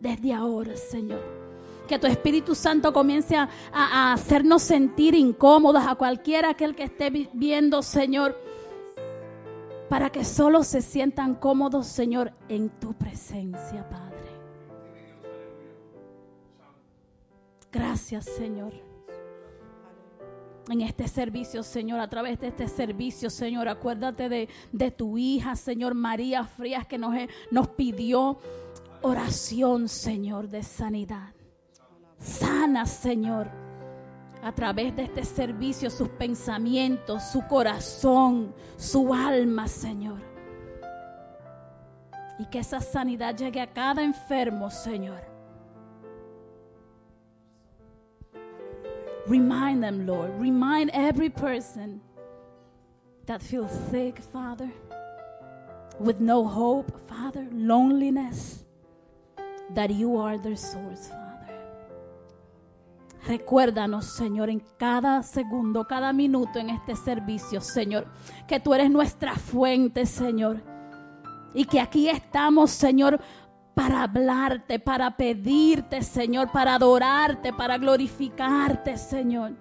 desde ahora, Señor. Que tu Espíritu Santo comience a, hacernos sentir incómodos a cualquiera aquel que esté viendo, Señor. Para que solo se sientan cómodos, Señor, en tu presencia, Padre. Gracias, Señor en este servicio, Señor, a través de este servicio, Señor. Acuérdate de, de tu hija, Señor María Frías, que nos, nos pidió oración, Señor, de sanidad. Sana, Señor, a través de este servicio, sus pensamientos, su corazón, su alma, Señor. Y que esa sanidad llegue a cada enfermo, Señor. Remind them, Lord. Remind every person that feels sick, Father, with no hope, Father, loneliness, that you are their source, Father. Recuérdanos, Señor, en cada segundo, cada minuto en este servicio, Señor, que tú eres nuestra fuente, Señor. Y que aquí estamos, Señor, para hablarte, para pedirte, Señor, para adorarte, para glorificarte, Señor.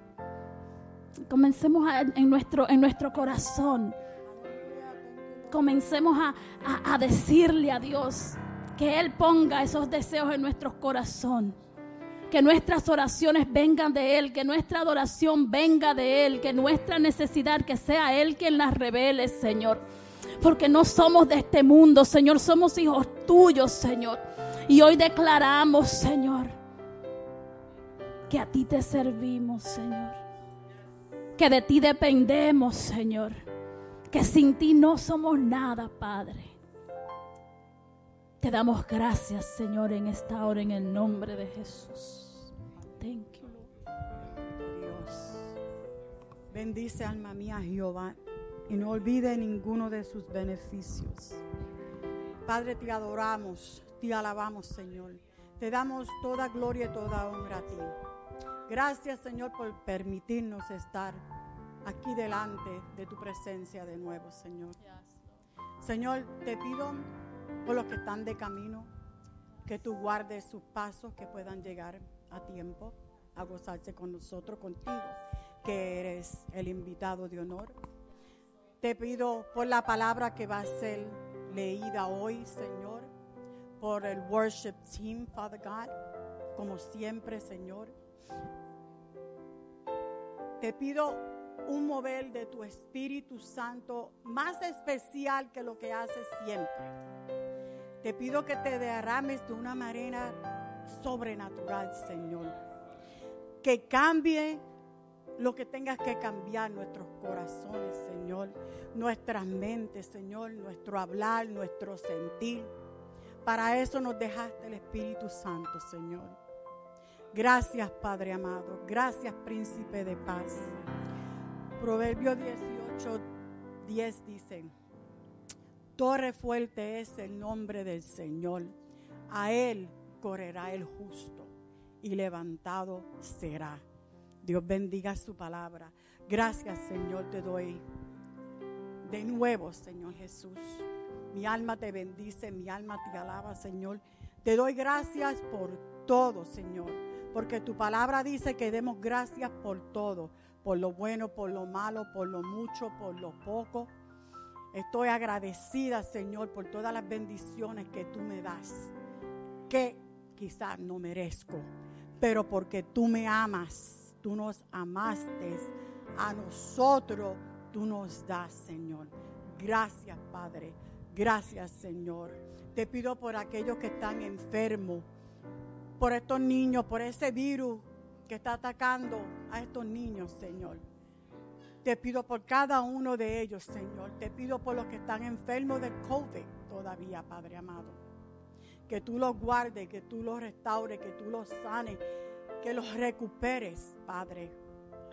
Comencemos en, nuestro, en nuestro corazón. Comencemos a, a, decirle a Dios que Él ponga esos deseos en nuestro corazón. Que nuestras oraciones vengan de Él, que nuestra adoración venga de Él, que nuestra necesidad, que sea Él quien las revele, Señor porque no somos de este mundo, Señor, somos hijos tuyos, Señor. Y hoy declaramos, Señor, que a ti te servimos, Señor. Que de ti dependemos, Señor. Que sin ti no somos nada, Padre. Te damos gracias, Señor, en esta hora, en el nombre de Jesús. Thank you. Dios. Bendice alma mía Jehová y no olvide ninguno de sus beneficios. Padre, te adoramos, te alabamos, Señor. Te damos toda gloria y toda honra a ti. Gracias, Señor, por permitirnos estar aquí delante de tu presencia de nuevo, Señor. Señor, te pido por los que están de camino, que tú guardes sus pasos, que puedan llegar a tiempo a gozarse con nosotros, contigo, que eres el invitado de honor. Te pido por la palabra que va a ser leída hoy, Señor, por el worship team, Father God, como siempre, Señor. Te pido un mover de tu Espíritu Santo más especial que lo que haces siempre. Te pido que te derrames de una manera sobrenatural, Señor. Que cambie lo que tengas que cambiar nuestros corazones, Señor, nuestras mentes, Señor, nuestro hablar, nuestro sentir. Para eso nos dejaste el Espíritu Santo, Señor. Gracias, Padre amado. Gracias, Príncipe de paz. Proverbio 18, 10 dice, Torre fuerte es el nombre del Señor. A Él correrá el justo y levantado será. Dios bendiga su palabra. Gracias, Señor, te doy de nuevo, Señor Jesús. Mi alma te bendice, mi alma te alaba, Señor. Te doy gracias por todo, Señor, porque tu palabra dice que demos gracias por todo, por lo bueno, por lo malo, por lo mucho, por lo poco. Estoy agradecida, Señor, por todas las bendiciones que tú me das, que quizás no merezco, pero porque tú me amas tú nos amaste, a nosotros tú nos das, Señor. Gracias, Padre. Gracias, Señor. Te pido por aquellos que están enfermos, por estos niños, por ese virus que está atacando a estos niños, Señor. Te pido por cada uno de ellos, Señor. Te pido por los que están enfermos del COVID todavía, Padre amado. Que tú los guardes, que tú los restaures, que tú los sanes que los recuperes, Padre,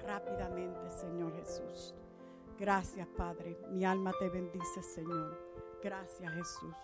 rápidamente, Señor Jesús. Gracias, Padre. Mi alma te bendice, Señor. Gracias, Jesús.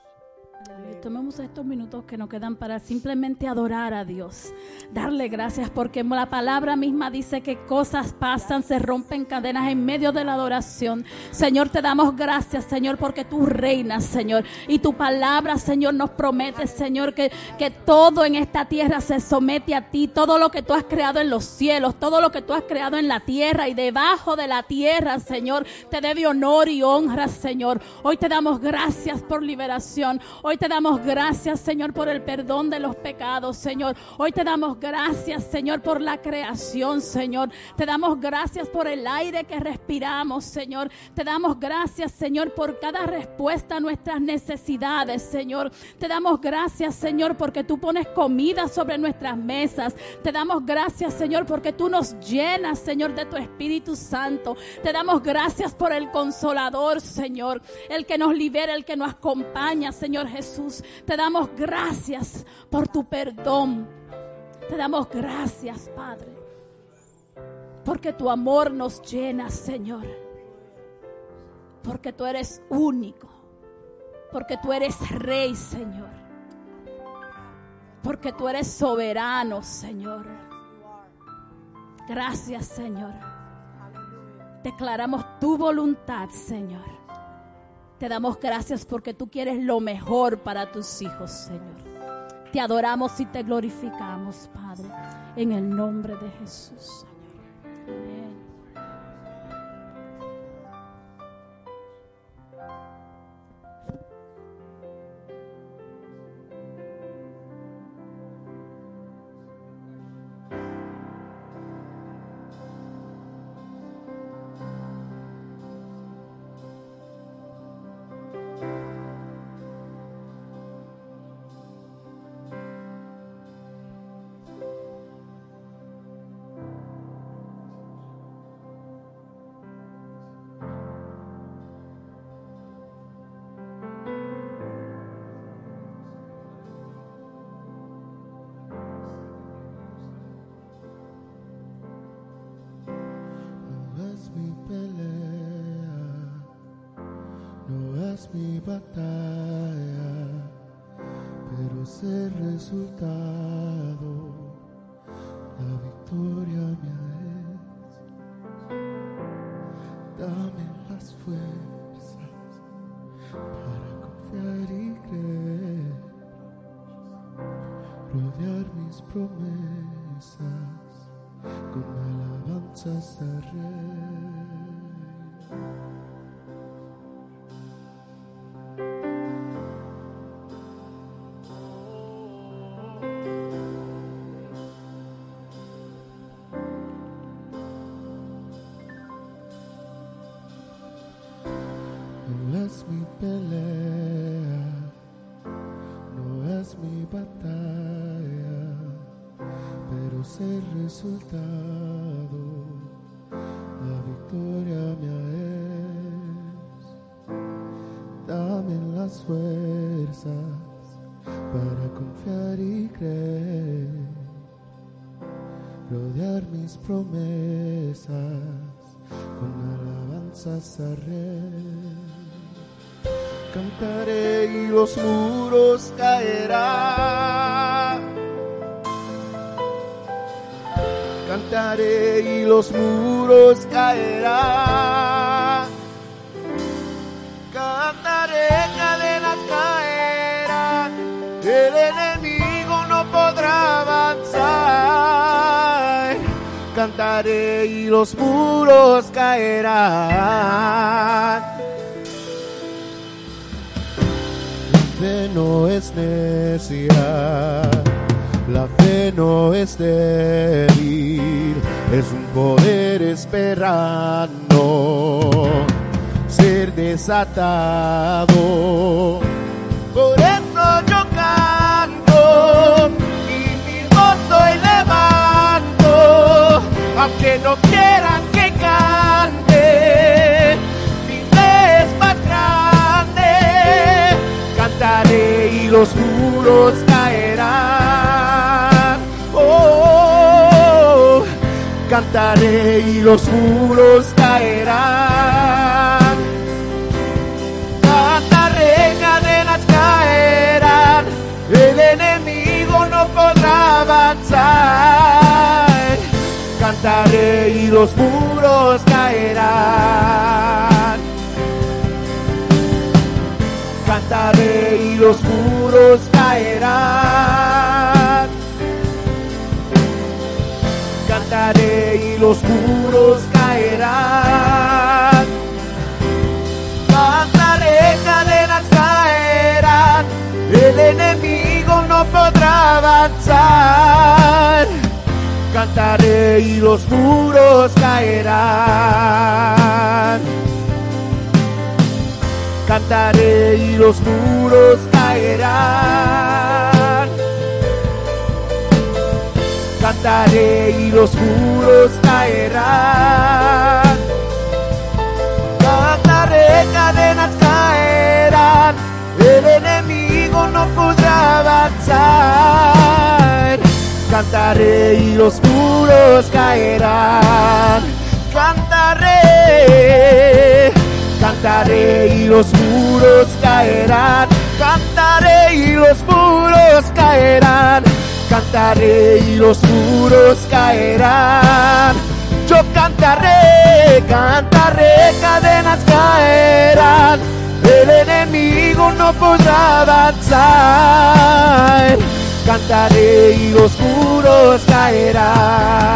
Tomemos estos minutos que nos quedan para simplemente adorar a Dios, darle gracias porque la palabra misma dice que cosas pasan, se rompen cadenas en medio de la adoración. Señor, te damos gracias, Señor, porque tú reinas, Señor. Y tu palabra, Señor, nos promete, Señor, que, que todo en esta tierra se somete a ti, todo lo que tú has creado en los cielos, todo lo que tú has creado en la tierra y debajo de la tierra, Señor, te debe honor y honra, Señor. Hoy te damos gracias por liberación. Te damos gracias, Señor, por el perdón de los pecados, Señor. Hoy te damos gracias, Señor, por la creación, Señor. Te damos gracias por el aire que respiramos, Señor. Te damos gracias, Señor, por cada respuesta a nuestras necesidades, Señor. Te damos gracias, Señor, porque tú pones comida sobre nuestras mesas. Te damos gracias, Señor, porque tú nos llenas, Señor, de tu Espíritu Santo. Te damos gracias por el consolador, Señor, el que nos libera, el que nos acompaña, Señor Jesús. Te damos gracias por tu perdón. Te damos gracias, Padre. Porque tu amor nos llena, Señor. Porque tú eres único. Porque tú eres rey, Señor. Porque tú eres soberano, Señor. Gracias, Señor. Declaramos tu voluntad, Señor. Te damos gracias porque tú quieres lo mejor para tus hijos, Señor. Te adoramos y te glorificamos, Padre, en el nombre de Jesús. mi promesas con alabanzas a rey. Cantaré y los muros caerán. Cantaré y los muros caerán. Cantaré cadenas caerán. El enemigo no podrá avanzar. Cantaré y los muros caerán fe no es necia, la fe no es débil, es un poder esperando ser desatado. Por eso yo canto y mi voz levanto, aunque no Hablaré y los muros caerán. Oh, cantaré y los muros caerán. Cantaré, cadenas caerán. El enemigo no podrá avanzar. Cantaré y los muros caerán levantaré y los muros caerán. Cantaré y los muros caerán. Levantaré cadenas caerán. El enemigo no podrá avanzar. Cantaré y los muros caerán cantaré y los muros caerán. Cantaré y los muros caerán. Cantaré, cadenas caerán. El enemigo no podrá avanzar. Cantaré y los muros caerán. Cantaré Cantaré y los muros caerán. Cantaré y los muros caerán. Cantaré y los muros caerán. Yo cantaré, cantaré, cadenas caerán. El enemigo no podrá avanzar. Cantaré y los muros caerán.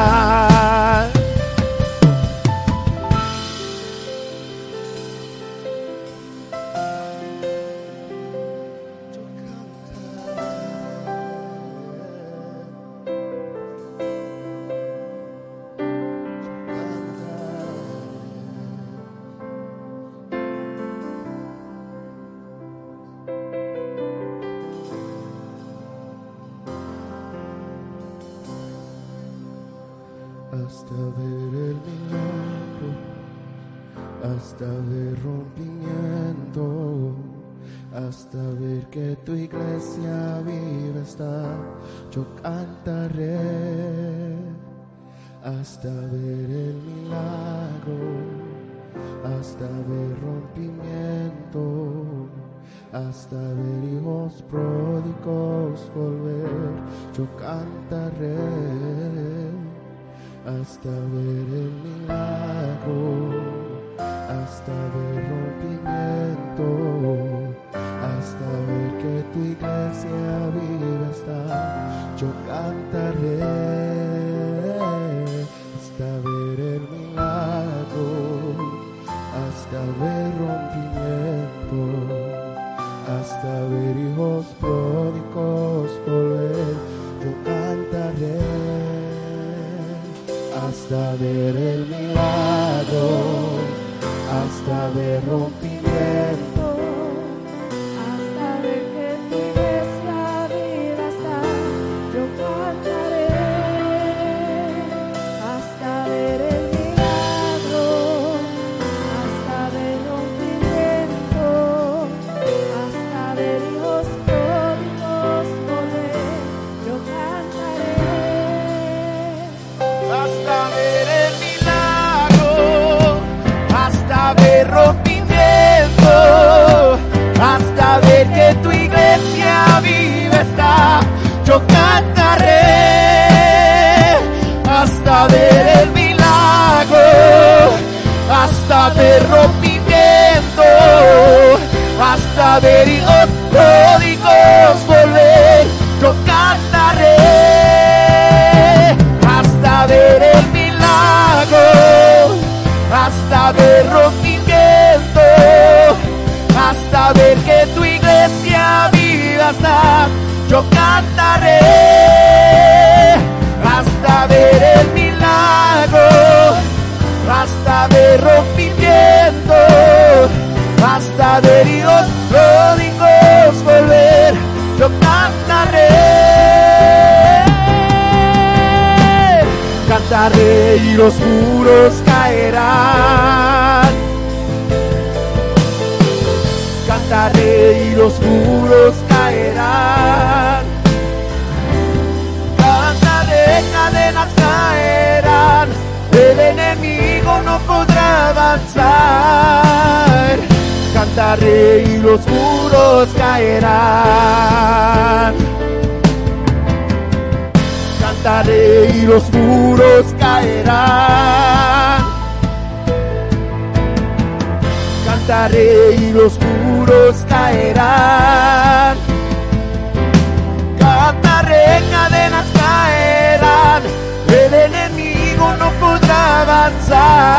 Avanzar.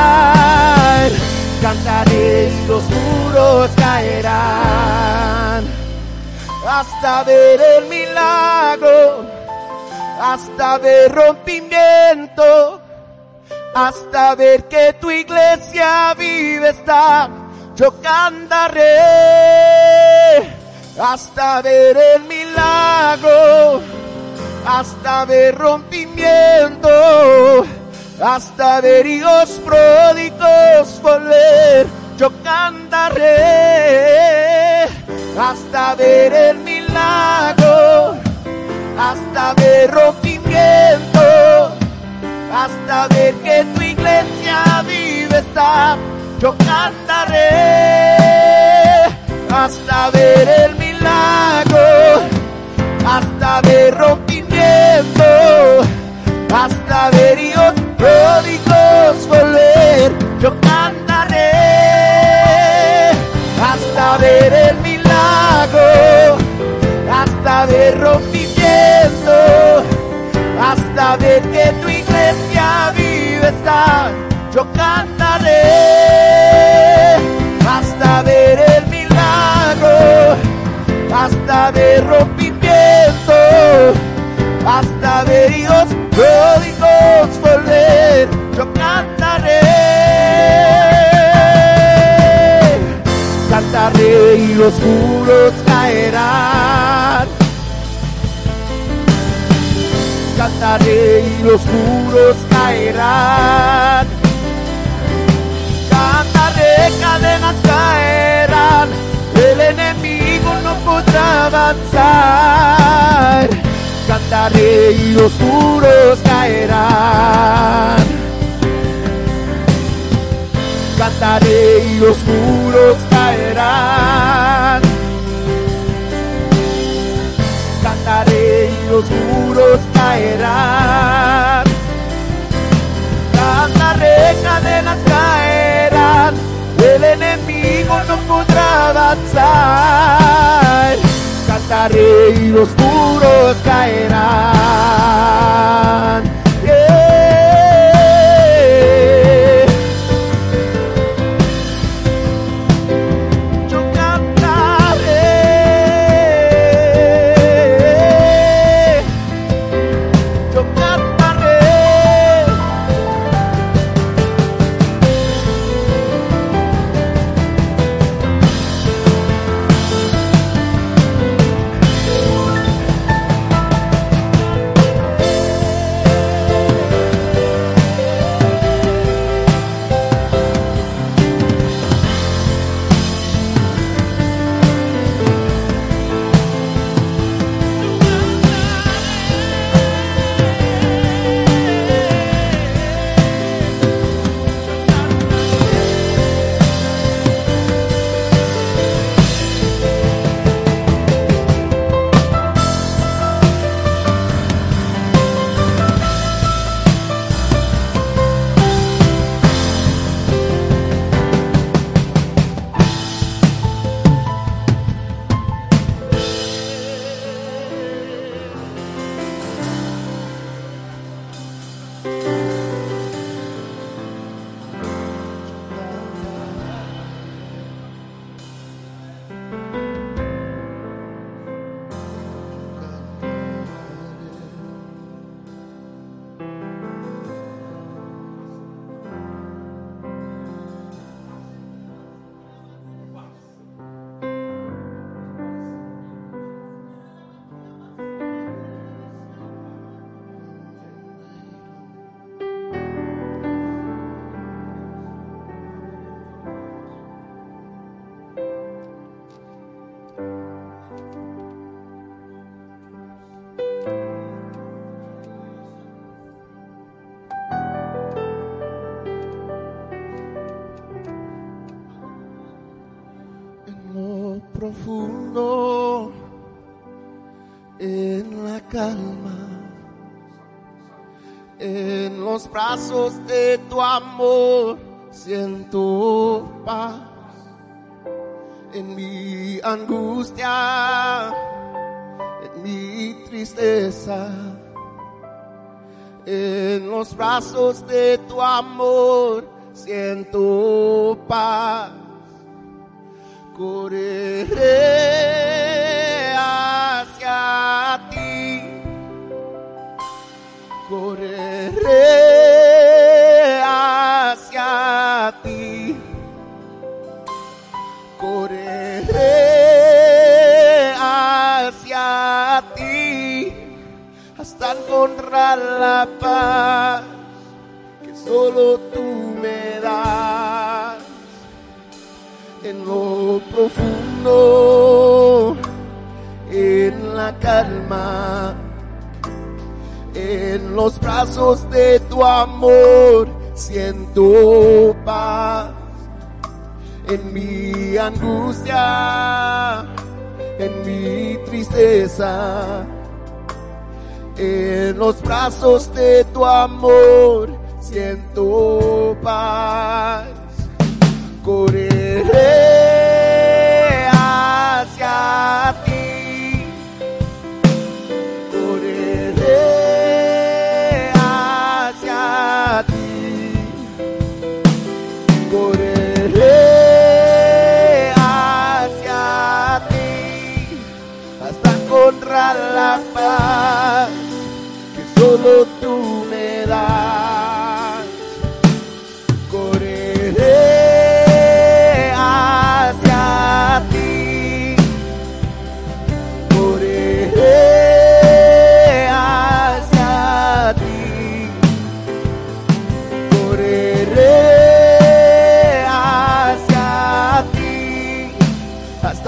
Cantaré y los muros caerán. Hasta ver el milagro hasta ver rompimiento, hasta ver que tu iglesia vive está. Yo cantaré hasta ver el milagro, hasta ver rompimiento, hasta ver hijos pródigos volver. Yo cantaré hasta ver el milagro hasta ver rompimiento, hasta ver que tu iglesia vive está. Yo cantaré hasta ver el milagro, hasta ver rompimiento, hasta ver hijos pródigos volver. Yo cantaré hasta ver el milagro, hasta ver rompimiento hasta ver que tu iglesia vive está. Yo cantaré hasta ver el milagro, hasta ver rompimiento, hasta ver hijos pródigos. Yo cantaré, cantaré y los muros caerán cantaré y los muros caerán. Cantaré, cadenas caerán, el enemigo no podrá avanzar. Cantaré y los muros caerán. Cantaré y los muros caerán cantaré y los muros caerán. Cantaré, cadenas caerán, el enemigo no podrá avanzar. Cantaré y los muros caerán. Profundo en la calma En los brazos de tu amor siento paz. En mi angustia, en mi tristeza. En los brazos de tu amor siento paz. Correré hacia ti. Correré hacia ti. Correré hacia ti hasta encontrar la paz que solo tú me das en lo profundo, en la calma, en los brazos de tu amor siento paz. En mi angustia, en mi tristeza, en los brazos de tu amor siento paz. Correré hacia ti. Correré hacia ti. Correré hacia ti hasta encontrar la paz que solo tú me das.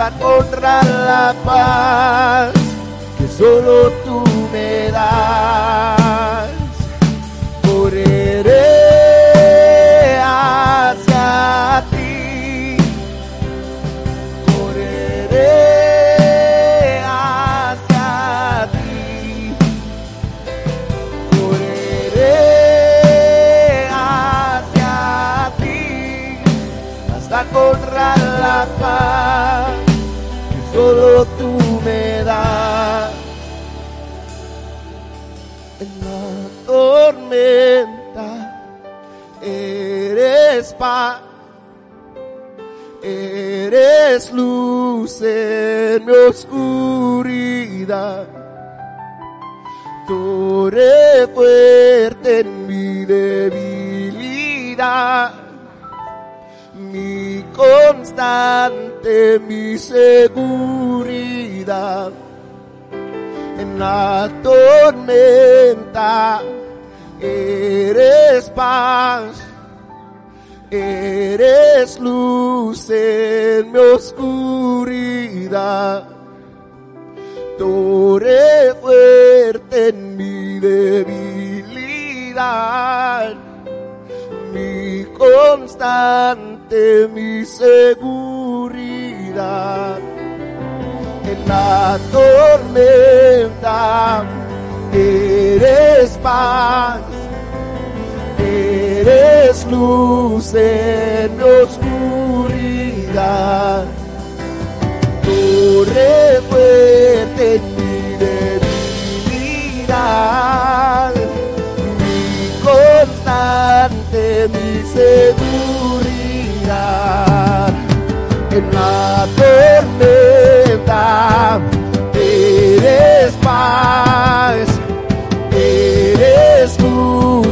Hasta encontrar la paz que solo tú me das. Correré hacia ti. Correré hacia ti. Correré hacia ti hasta encontrar la paz solo tú me das. En la tormenta eres paz, eres luz en mi oscuridad torre fuerte en mi debilidad, mi constante, mi seguridad. En la tormenta eres paz, eres luz en mi oscuridad torre fuerte en mi debilidad, mi constante, mi seguridad. En la tormenta eres paz, eres luz en oscuridad torre fuerte en mi debilidad, constante, mi seguridad. En la tormenta eres paz, eres luz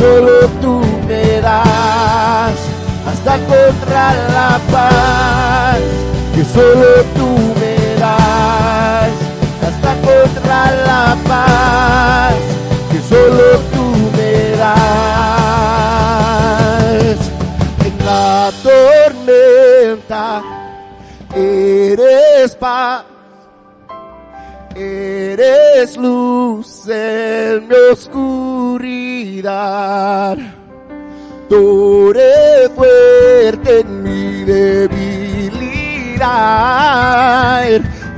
solo tú me das, hasta encontrar la paz que solo tú me das, hasta encontrar la paz que solo tú me das. En la tormenta eres paz Eres luz en mi oscuridad. Tú eres fuerte en mi debilidad.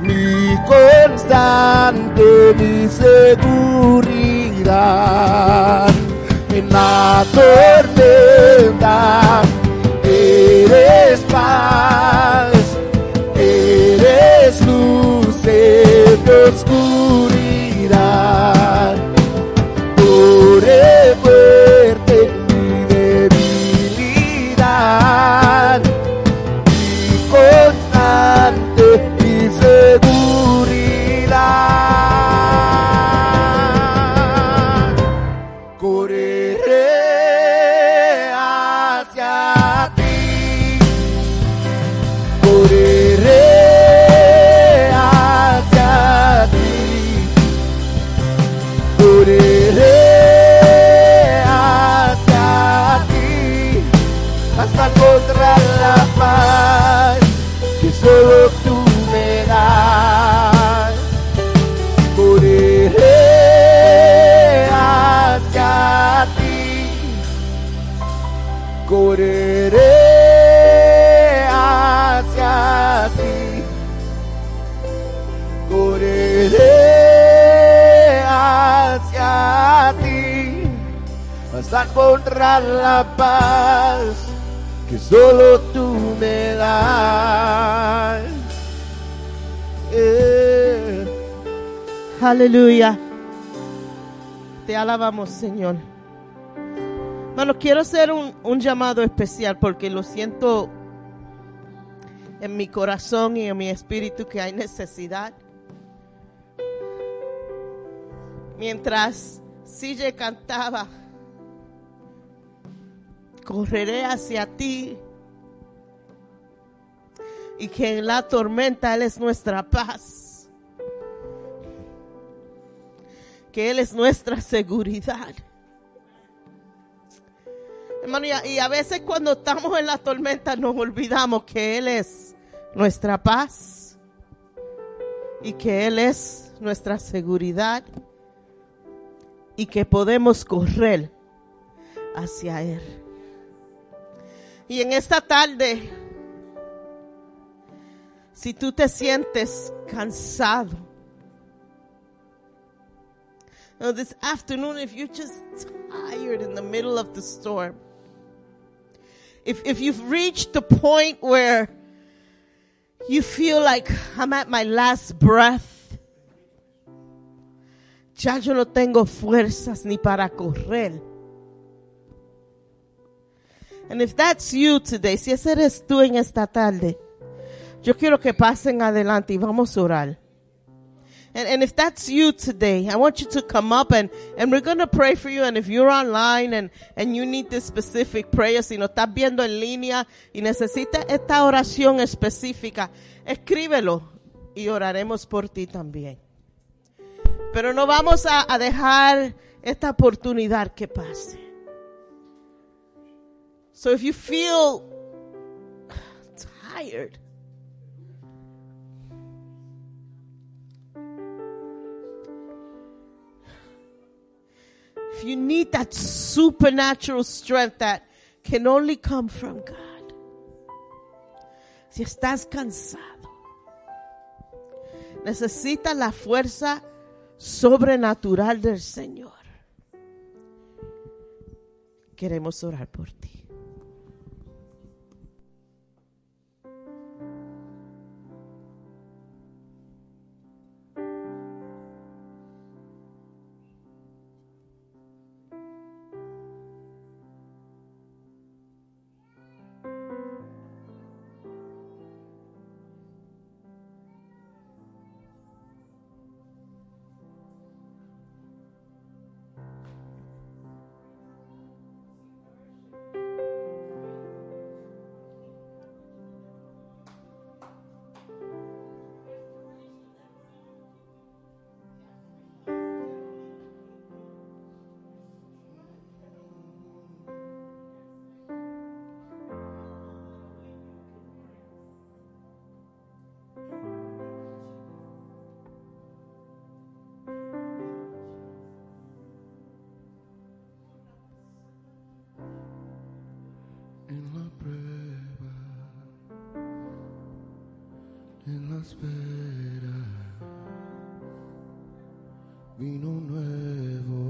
Mi constante, mi seguridad. En la tormenta eres paz. Eres luz en oscuridad. Aleluya. Te alabamos, Señor. Bueno, quiero hacer un, un llamado especial porque lo siento en mi corazón y en mi espíritu que hay necesidad. Mientras Sille cantaba, correré hacia ti y que en la tormenta Él es nuestra paz, que Él es nuestra seguridad. Hermano, y a, veces cuando estamos en la tormenta nos olvidamos que Él es nuestra paz y que Él es nuestra seguridad y que podemos correr hacia Él. Y en esta tarde, si tú te sientes cansado, you this afternoon, if you're just tired in the middle of the storm, if, if you've reached the point where you feel like I'm at my last breath, ya yo no tengo fuerzas ni para correr. And if that's you today, si ese eres tú en esta tarde, yo quiero que pasen adelante y vamos a orar. And, and if that's you today, I want you to come up and, and we're going to pray for you. And if you're online and, and you need this specific prayer, si no estás viendo en línea y necesitas esta oración específica, escríbelo y oraremos por ti también. Pero no vamos a, a dejar esta oportunidad que pase. So if you feel tired, you need that supernatural strength that can only come from God, si estás cansado, necesitas la fuerza sobrenatural del Señor. Queremos orar por ti. Espera, vino nuevo.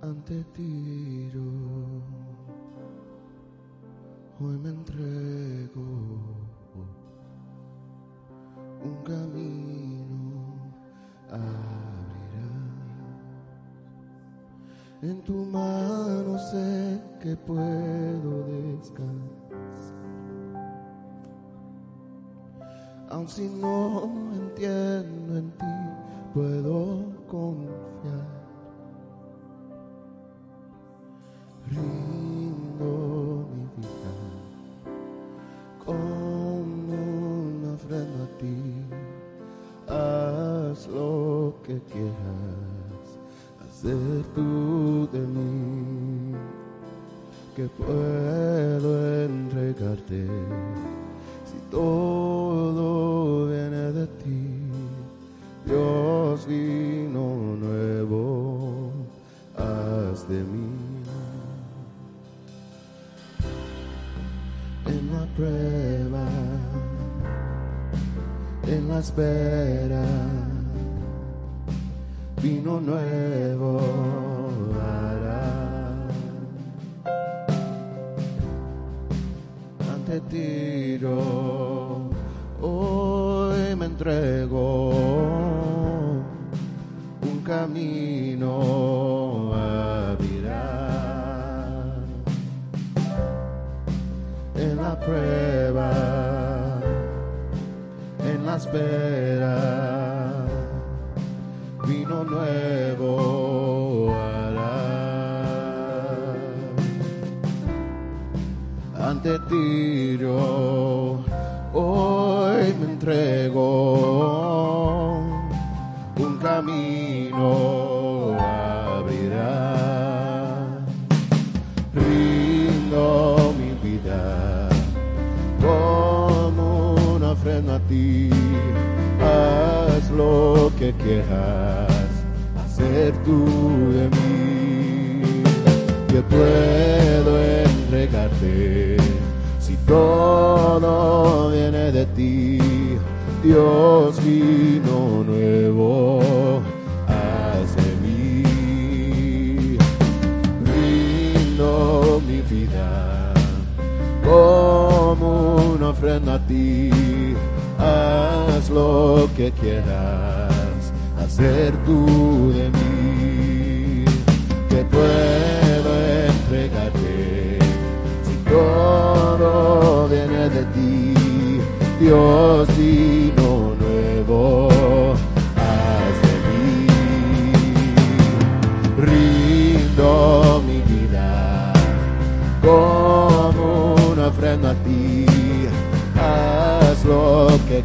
Ante ti yo hoy me entrego un camino abrirá. En tu mano que puedo descansar. Aun si no entiendo en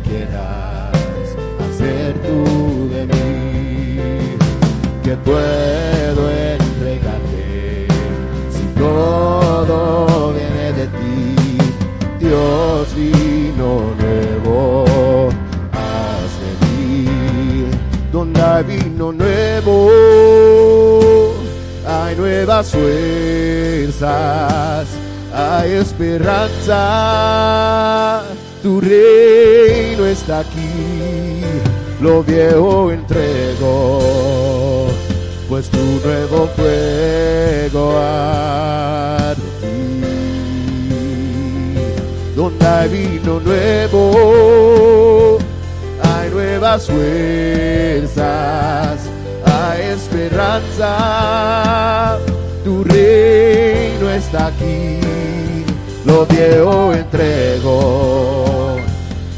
quieras hacer tú de mí. Que puedo entregarte si todo viene de ti. Dios vino nuevo, haz de mí. Donde vino nuevo, hay nuevas fuerzas, hay esperanza. Tu reino está aquí, lo viejo entrego, pues tu nuevo fuego ti. Donde hay vino nuevo, hay nuevas fuerzas, hay esperanza. Tu reino está aquí, lo viejo entrego,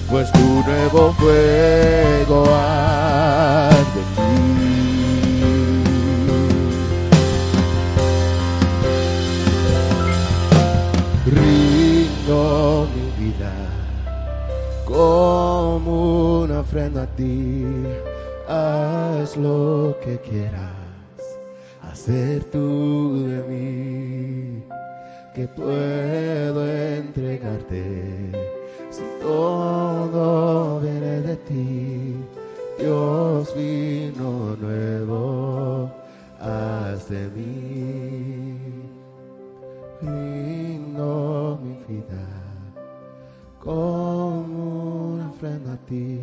pues tu nuevo fuego arde en ti. Rindo mi vida como una ofrenda a ti. Haz lo que quieras hacer tú de mí que puedo entregarte. Si todo viene de ti, Dios vino nuevo hace mí. Rindo mi vida como una ofrenda a ti.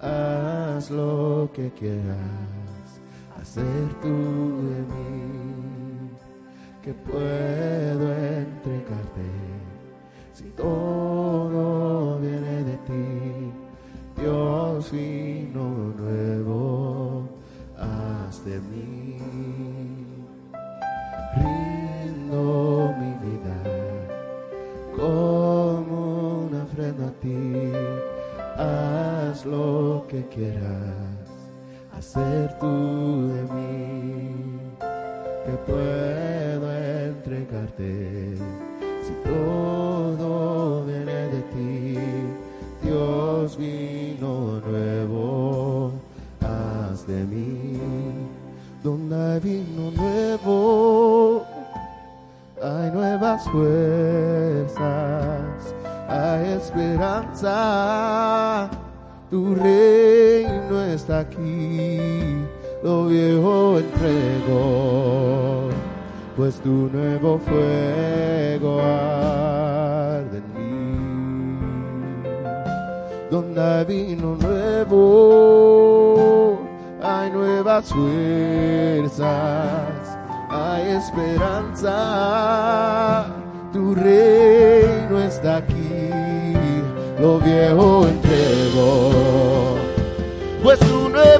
Haz lo que quieras hacer tú de mí que puedo entregarte si todo viene de ti. Dios vino nuevo, haz de mí. Rindo mi vida como una ofrenda a ti. Haz lo que quieras hacer tú de mí, que puedo si todo viene de ti. Dios vino nuevo, haz de mí. Donde hay vino nuevo, hay nuevas fuerzas, hay esperanza. Tu reino está aquí, lo viejo entregó, pues tu nuevo fuego arde en mí. Donde hay vino nuevo, hay nuevas fuerzas, hay esperanza. Tu reino está aquí, lo viejo entregó, pues tu nuevo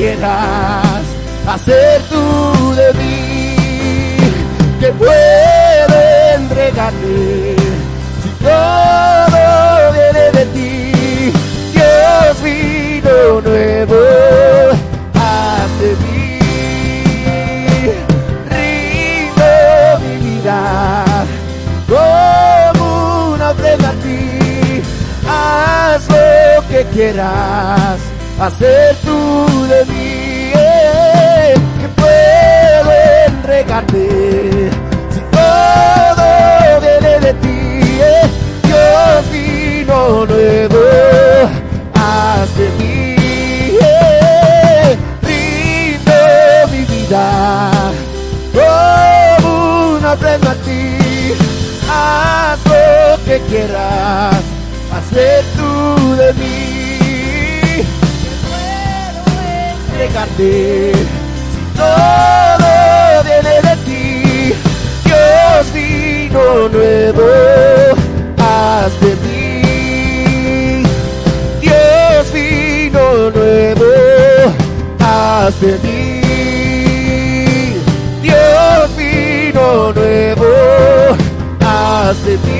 quieras hacer tú de mí, que puedo entregarte si todo viene de ti. Dios vino nuevo, haz de mí. Rindo mi vida como una ofrenda a ti. Haz lo que quieras hacer tú de mí. eh, Que puedo entregarte si todo viene de ti. eh. Dios vino nuevo, haz de mí. eh, Rindo mi vida como una ofrenda a ti. Haz lo que quieras hacer tú de mí. Todo viene de ti. Dios vino nuevo, haz de mí. Dios vino nuevo, haz de mí. Dios vino nuevo, haz de mí.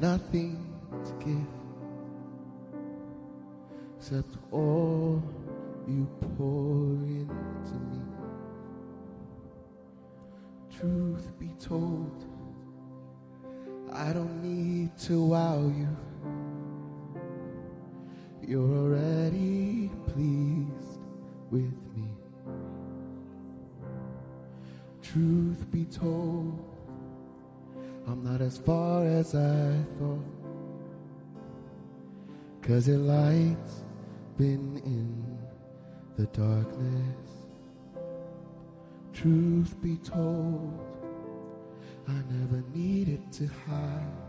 Nothing to give except all you pour into me. Truth be told, I don't need to wow you. You're already pleased with me. Truth be told, I'm not as far as I thought. Cause your light's been in the darkness. Truth be told, I never needed to hide.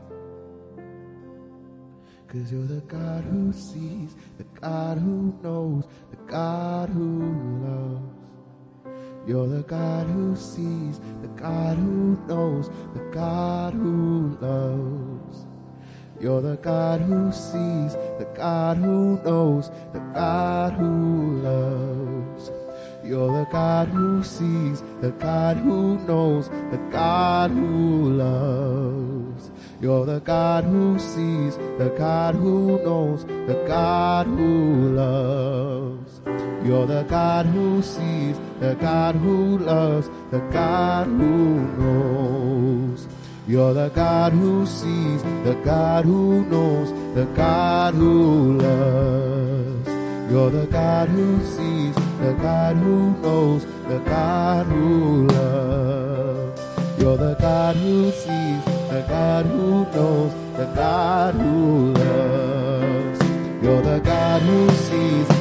Cause you're the God who sees, the God who knows, the God who loves. You're the God who sees, the God who knows, the God who loves. You're the God who sees, the God who knows, the God who loves. You're the God who sees, the God who knows, the God who loves. You're the God who sees, the God who knows, the God who loves. You're the God who sees, the God who loves, the God who knows. You're the God who sees, the God who knows, the God who loves. You're the God who sees, the God who knows, the God who loves. You're the God who sees, the God who knows, the God who loves. You're the God who sees,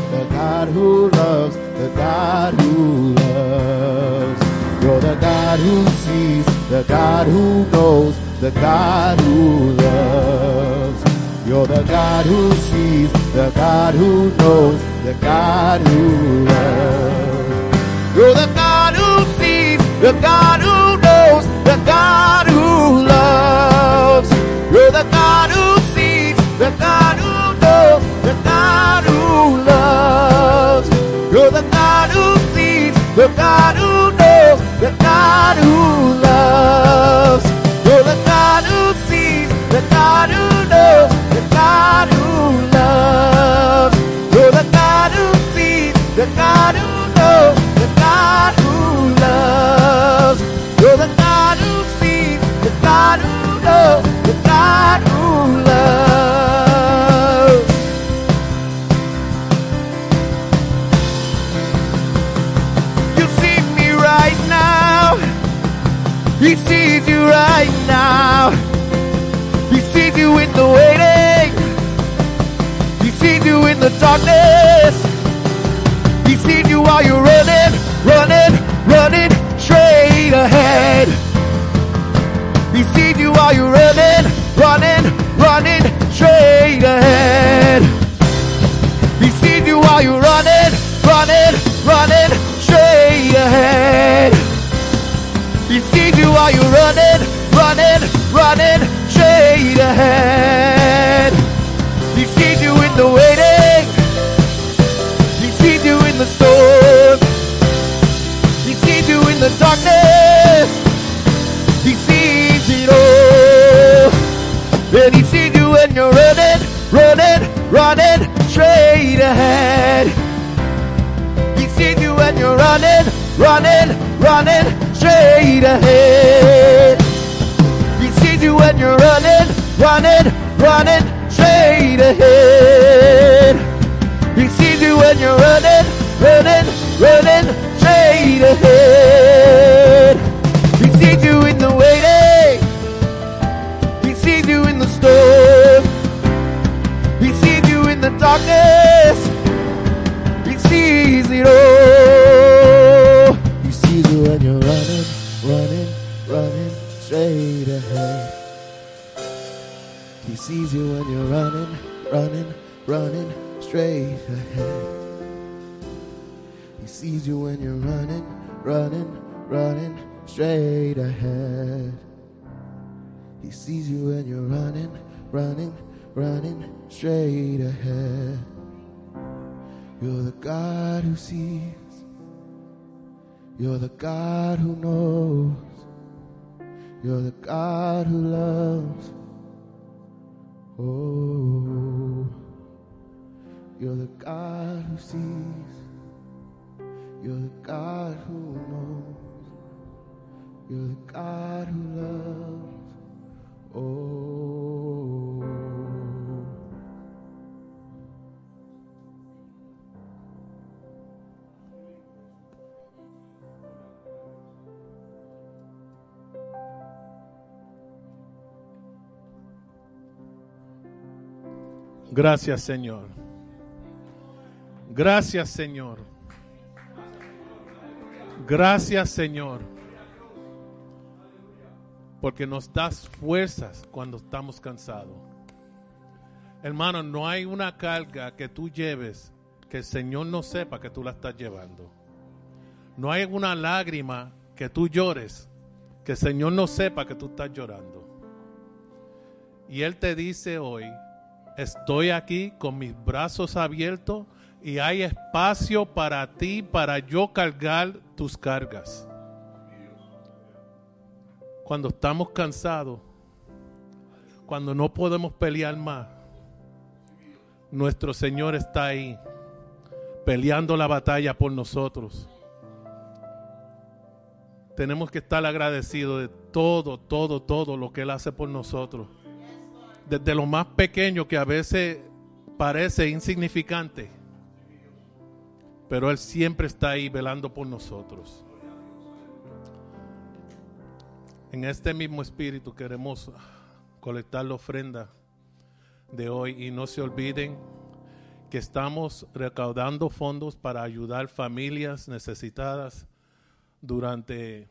God who loves, the God who loves. You're the God who sees, the God who knows, the God who loves. You're the God who sees, the God who knows, the God who loves. You're the God who sees, the God who knows, the God who loves. You're the God who who loves. You're the God who sees, the God who knows, the God who loves. You're the God who sees, the God who knows, the God who loves. You're the God who sees, the God who knows, the God who loves. You're the God who sees, the God who knows, the God who loves. He sees you right now. He sees you in the waiting. He sees you in the darkness. He sees you while you're running, running, running straight ahead. He sees you while you're running, running, running straight ahead. He sees you while you're running, running straight ahead. He sees you when you're running, running, running straight ahead. He sees you when you're running, running, running straight ahead. He sees you when you're running, running, running straight ahead. It all. He sees you when you're running, running, running straight ahead. He sees you when you're running, running, running straight ahead. He sees you when you're running, running, running straight ahead. He sees you when you're running, running, running straight ahead. You're the God who sees. You're the God who knows. You're the God who loves. Oh, you're the God who sees. You're the God who knows. You're the God who loves. Oh. Gracias, Señor. Gracias, Señor. Gracias, Señor. Porque nos das fuerzas cuando estamos cansados. Hermano, no hay una carga que tú lleves que el Señor no sepa que tú la estás llevando. No hay una lágrima que tú llores que el Señor no sepa que tú estás llorando. Y Él te dice hoy, estoy aquí con mis brazos abiertos y hay espacio para ti, para yo cargar tus cargas. Cuando estamos cansados, cuando no podemos pelear más, nuestro Señor está ahí, peleando la batalla por nosotros. Tenemos que estar agradecidos de todo, todo, todo lo que Él hace por nosotros desde lo más pequeño que a veces parece insignificante, pero Él siempre está ahí velando por nosotros. En este mismo espíritu queremos colectar la ofrenda de hoy y no se olviden que estamos recaudando fondos para ayudar familias necesitadas durante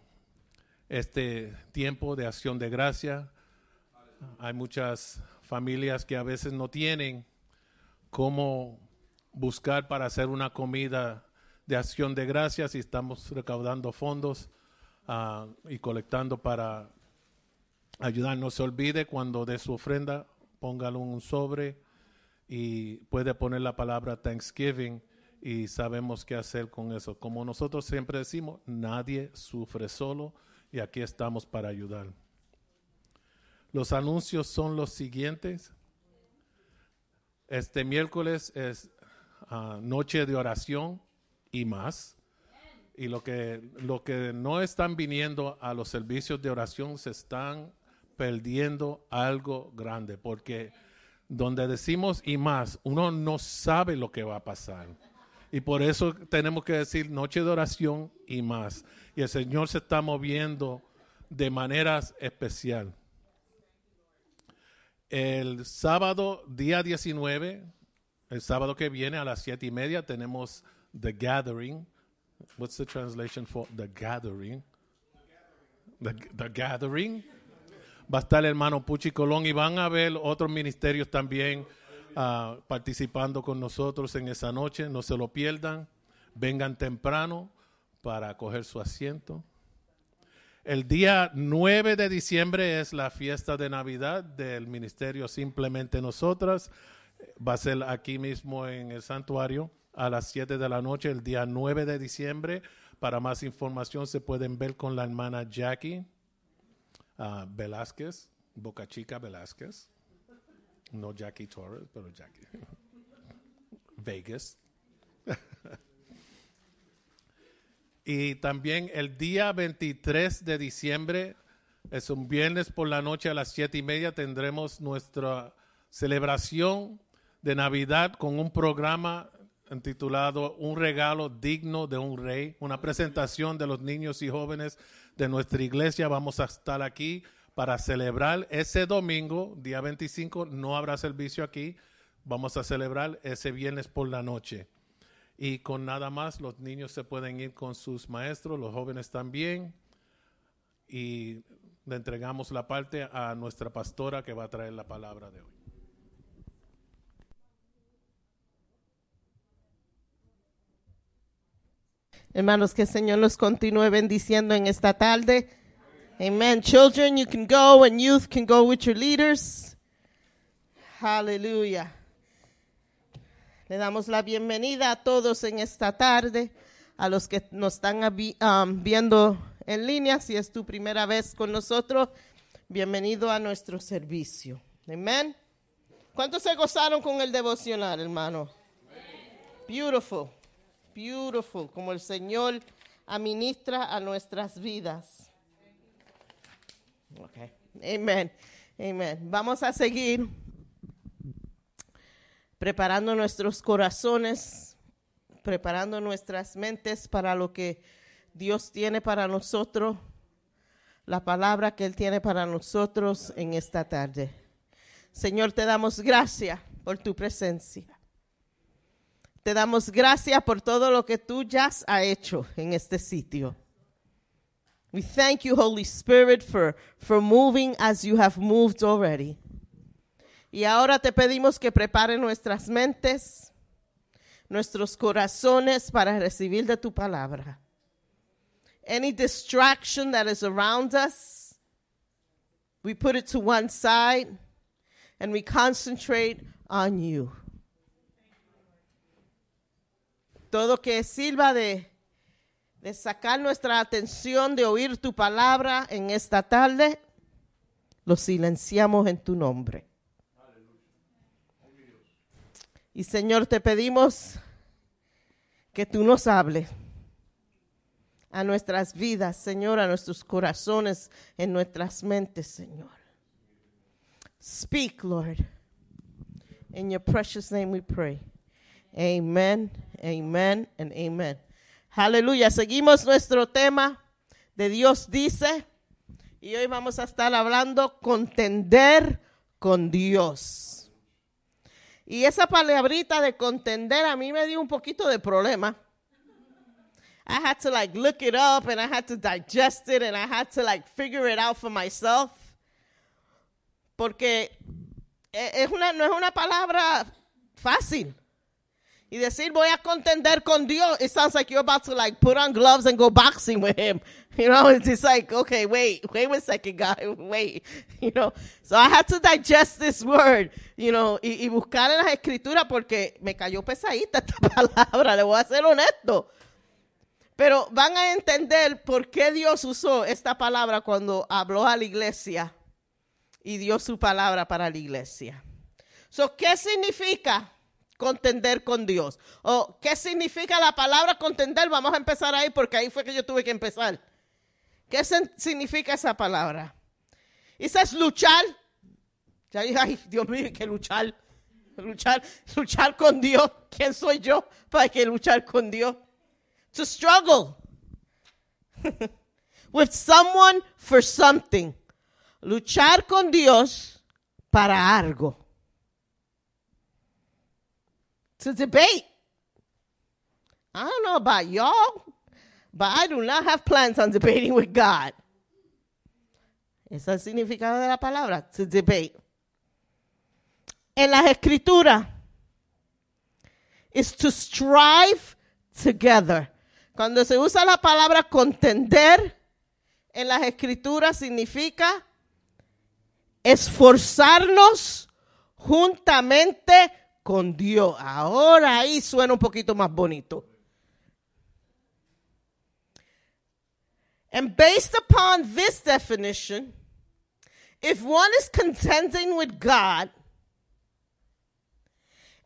este tiempo de acción de gracia hay muchas familias que a veces no tienen cómo buscar para hacer una comida de acción de gracias y estamos recaudando fondos ah, y colectando para ayudar. No se olvide cuando de su ofrenda, póngalo un sobre y puede poner la palabra Thanksgiving y sabemos qué hacer con eso. Como nosotros siempre decimos, nadie sufre solo y aquí estamos para ayudar. Los anuncios son los siguientes. Este miércoles es ah, noche de oración y más. Y lo que, lo que no están viniendo a los servicios de oración se están perdiendo algo grande, porque donde decimos y más, uno no sabe lo que va a pasar. Y por eso tenemos que decir noche de oración y más. Y el Señor se está moviendo de maneras especial. El sábado, día 19, el sábado que viene a las siete y media, tenemos The Gathering. What's the translation for The Gathering? The, Gathering. Va a estar el hermano Puchi Colón y van a ver otros ministerios también ah, participando con nosotros en esa noche. No se lo pierdan. Vengan temprano para coger su asiento. El día 9 de diciembre es la fiesta de Navidad del ministerio Simplemente Nosotras. Va a ser aquí mismo en el santuario a las 7 de la noche, el día 9 de diciembre. Para más información se pueden ver con la hermana Jackie uh, Velázquez, Boca Chica Velázquez. No Jackie Torres, pero Jackie. Vegas. Y también el día 23 de diciembre, es un viernes por la noche a las siete y media, tendremos nuestra celebración de Navidad con un programa titulado Un regalo digno de un rey, una presentación de los niños y jóvenes de nuestra iglesia. Vamos a estar aquí para celebrar ese domingo, día 25, no habrá servicio aquí. Vamos a celebrar ese viernes por la noche y con nada más los niños se pueden ir con sus maestros, los jóvenes también y le entregamos la parte a nuestra pastora que va a traer la palabra de hoy. Hermanos, que el Señor los continúe bendiciendo en esta tarde. Amen. Children, you can go and youth can go with your leaders. Hallelujah. Le damos la bienvenida a todos en esta tarde, a los que nos están viendo en línea. Si es tu primera vez con nosotros, bienvenido a nuestro servicio. Amén. ¿Cuántos se gozaron con el devocional, hermano? Beautiful, beautiful, como el Señor administra a nuestras vidas. Okay. Amen. Amen. Vamos a seguir preparando nuestros corazones, preparando nuestras mentes para lo que Dios tiene para nosotros, la palabra que Él tiene para nosotros en esta tarde. Señor, te damos gracias por tu presencia. Te damos gracias por todo lo que tú ya has hecho en este sitio. We thank you, Holy Spirit, for, for moving as you have moved already. Y ahora te pedimos que prepare nuestras mentes, nuestros corazones para recibir de tu palabra. Any distraction that is around us, we put it to one side and we concentrate on you. Todo que sirva de, de sacar nuestra atención de oír tu palabra en esta tarde, lo silenciamos en tu nombre. Y Señor, te pedimos que tú nos hables a nuestras vidas, Señor, a nuestros corazones, en nuestras mentes, Señor. Speak, Lord. In your precious name we pray. Amen, amen, and amen. Aleluya. Seguimos nuestro tema de Dios dice. Y hoy vamos a estar hablando contender con Dios. Y esa palabrita de contender a mí me dio un poquito de problema. I had to like look it up and I had to digest it and I had to like figure it out for myself. Porque e- es una, no es una palabra fácil. Y decir voy a contender con Dios, it sounds like you're about to like put on gloves and go boxing with him. You know, it's just like, okay, wait, wait a second, God, wait. You know, so I had to digest this word, you know, y, y buscar en las escrituras porque me cayó pesadita esta palabra, le voy a ser honesto. Pero van a entender por qué Dios usó esta palabra cuando habló a la iglesia y dio su palabra para la iglesia. So, ¿Qué significa contender con Dios? ¿O qué significa la palabra contender? Vamos a empezar ahí porque ahí fue que yo tuve que empezar. ¿Qué significa esa palabra? Esa es luchar. Ya ay, Dios mío, que luchar. Luchar, luchar con Dios. ¿Quién soy yo para que luchar con Dios? To struggle with someone for something. Luchar con Dios para algo. To debate. I don't know about y'all, but I do not have plans on debating with God. Ese es el significado de la palabra, to debate. En las escrituras, is to strive together. Cuando se usa la palabra contender en las escrituras significa esforzarnos juntamente con Dios. Ahora ahí suena un poquito más bonito. And based upon this definition, if one is contending with God,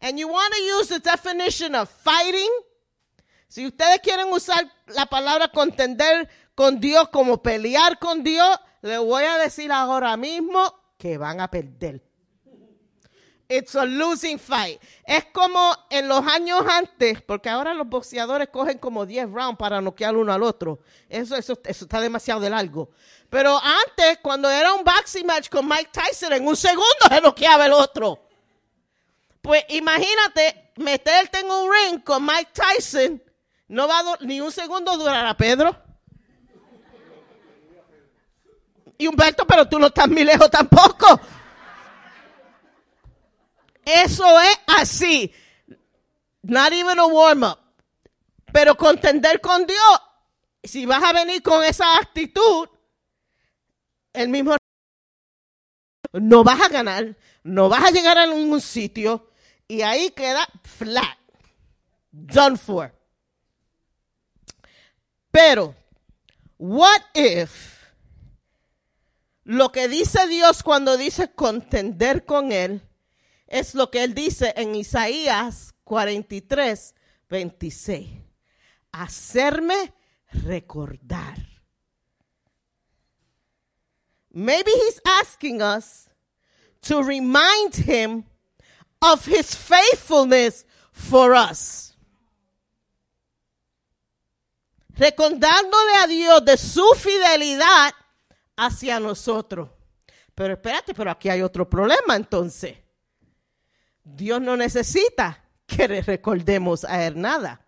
and you want to use the definition of fighting, si ustedes quieren usar la palabra contender con Dios como pelear con Dios, les voy a decir ahora mismo que van a perder. It's a losing fight. Es como en los años antes, porque ahora los boxeadores cogen como 10 rounds para noquear uno al otro. Eso, eso, eso está demasiado de largo. Pero antes, cuando era un boxing match con Mike Tyson, en un segundo se noqueaba el otro. Pues imagínate meterte en un ring con Mike Tyson, no va a ni un segundo durará Pedro. Y Humberto, pero tú no estás muy lejos tampoco. Eso es así. Not even a warm up. Pero contender con Dios, si vas a venir con esa actitud, el mismo no vas a ganar, no vas a llegar a ningún sitio y ahí queda flat. Done for. Pero, what if lo que dice Dios cuando dice contender con Él es lo que Él dice en Isaías 43, 26. Hacerme recordar. Maybe He's asking us to remind Him of His faithfulness for us. Recordándole a Dios de su fidelidad hacia nosotros. Pero espérate, pero aquí hay otro problema entonces. Dios no necesita que le recordemos a él nada.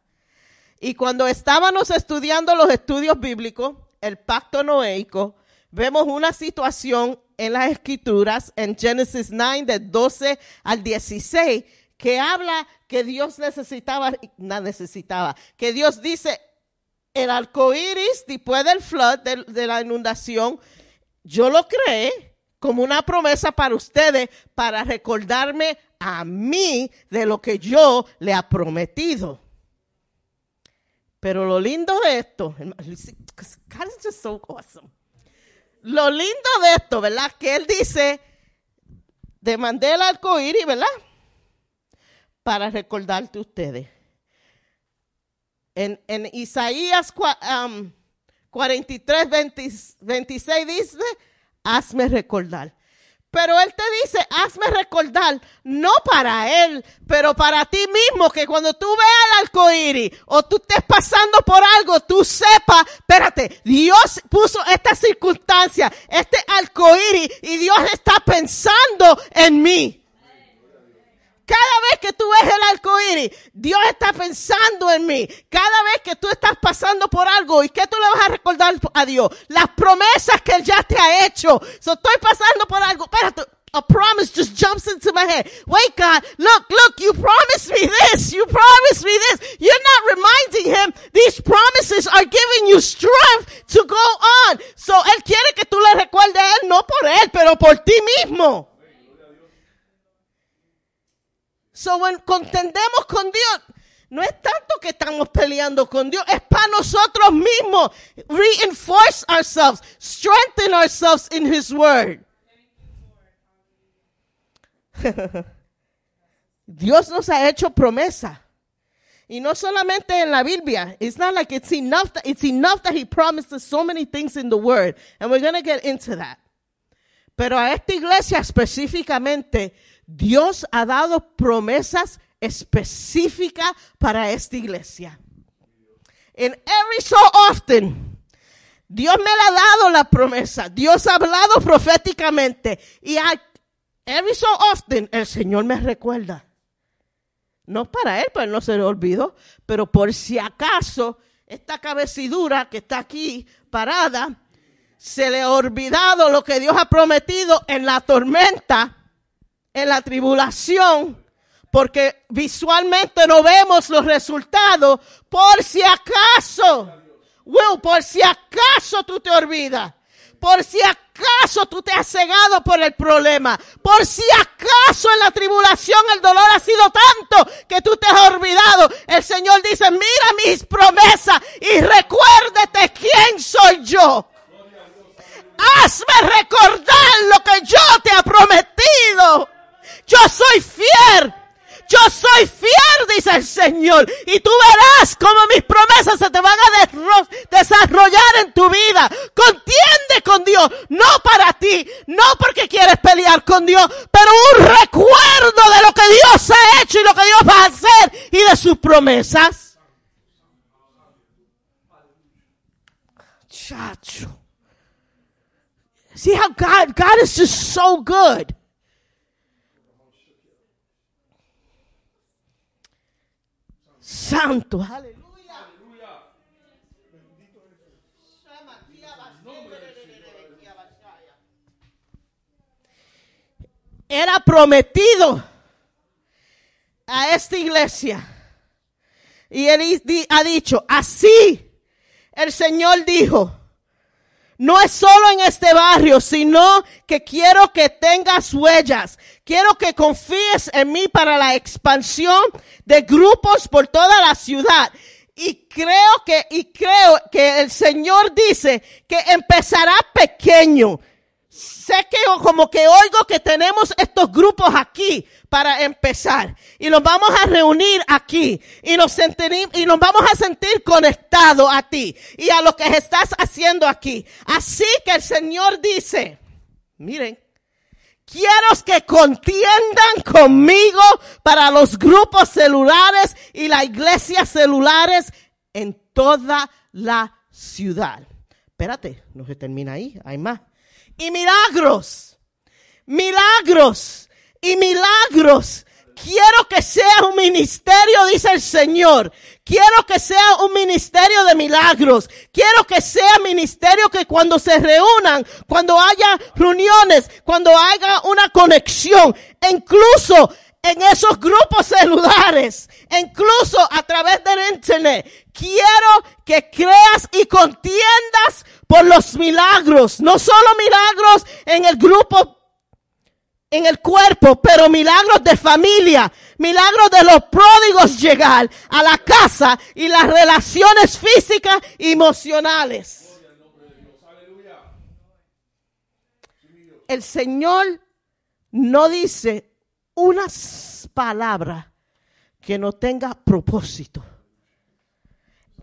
Y cuando estábamos estudiando los estudios bíblicos, el pacto noéico, vemos una situación en las escrituras, en Génesis 9, de 12 al 16, que habla que Dios necesitaba, no necesitaba, que Dios dice, el arco iris después del flood, de, de la inundación, yo lo creé como una promesa para ustedes, para recordarme a mí de lo que yo le ha prometido. Pero lo lindo de esto. Lo lindo de esto, ¿verdad? Que él dice, demandé el arco iris, ¿verdad? Para recordarte ustedes. En, en Isaías um, 43, 20 26 dice, hazme recordar. Pero él te dice, hazme recordar, no para él, pero para ti mismo, que cuando tú veas el arco iris o tú estés pasando por algo, tú sepas, espérate, Dios puso esta circunstancia, este arco y Dios está pensando en mí. Cada vez que tú ves el arco Dios está pensando en mí. Cada vez que tú estás pasando por algo, ¿y qué tú le vas a recordar a Dios? Las promesas que Él ya te ha hecho. So, estoy pasando por algo. Espérate. A promise just jumps into my head. Wait, God, look, look, you promised me this. You promised me this. You're not reminding him. These promises are giving you strength to go on. So, Él quiere que tú le recuerdes a Él, no por Él, pero por ti mismo. So, when contendemos con Dios, no es tanto que estamos peleando con Dios, es para nosotros mismos. Reinforce ourselves, strengthen ourselves in His Word. Dios nos ha hecho promesa. Y no solamente en la Biblia. It's not like it's enough that, it's enough that He promised us so many things in the Word. And we're going to get into that. Pero a esta iglesia específicamente, Dios ha dado promesas específicas para esta iglesia. And every so often, Dios me le ha dado la promesa. Dios ha hablado proféticamente. Y every so often, el Señor me recuerda. No para él, pues no se le olvidó. Pero por si acaso, esta cabecidura que está aquí parada, se le ha olvidado lo que Dios ha prometido en la tormenta, en la tribulación, porque visualmente no vemos los resultados. Por si acaso, Will, por si acaso tú te olvidas. Por si acaso tú te has cegado por el problema. Por si acaso en la tribulación el dolor ha sido tanto que tú te has olvidado. El Señor dice, mira mis promesas y recuérdate quién soy yo. Hazme recordar lo que yo te he prometido. Yo soy fiel. Yo soy fiel, dice el Señor. Y tú verás cómo mis promesas se te van a desarrollar en tu vida. Contiende con Dios. No para ti. No porque quieres pelear con Dios. Pero un recuerdo de lo que Dios ha hecho y lo que Dios va a hacer. Y de sus promesas. Chacho. See how God, God is just so good. Santo, aleluya. Era prometido a esta iglesia. Y él ha dicho, así el Señor dijo, no es solo en este barrio, sino que quiero que tengas huellas. Quiero que confíes en mí para la expansión de grupos por toda la ciudad. Y creo que, y creo que el Señor dice que empezará pequeño. Sé que como que oigo que tenemos estos grupos aquí para empezar. Y nos vamos a reunir aquí. Y nos, y nos vamos a sentir conectados a ti y a lo que estás haciendo aquí. Así que el Señor dice, miren, quiero que contiendan conmigo para los grupos celulares y la iglesia celulares en toda la ciudad. Espérate, no se termina ahí, hay más. Y milagros, milagros y milagros. Quiero que sea un ministerio, dice el Señor. Quiero que sea un ministerio de milagros. Quiero que sea ministerio que cuando se reúnan, cuando haya reuniones, cuando haya una conexión, incluso en esos grupos celulares, incluso a través del internet, quiero que creas y contiendas por los milagros. No solo milagros en el grupo en el cuerpo, pero milagros de familia, milagros de los pródigos llegar a la casa y las relaciones físicas y emocionales. El Señor no dice una palabra que no tenga propósito.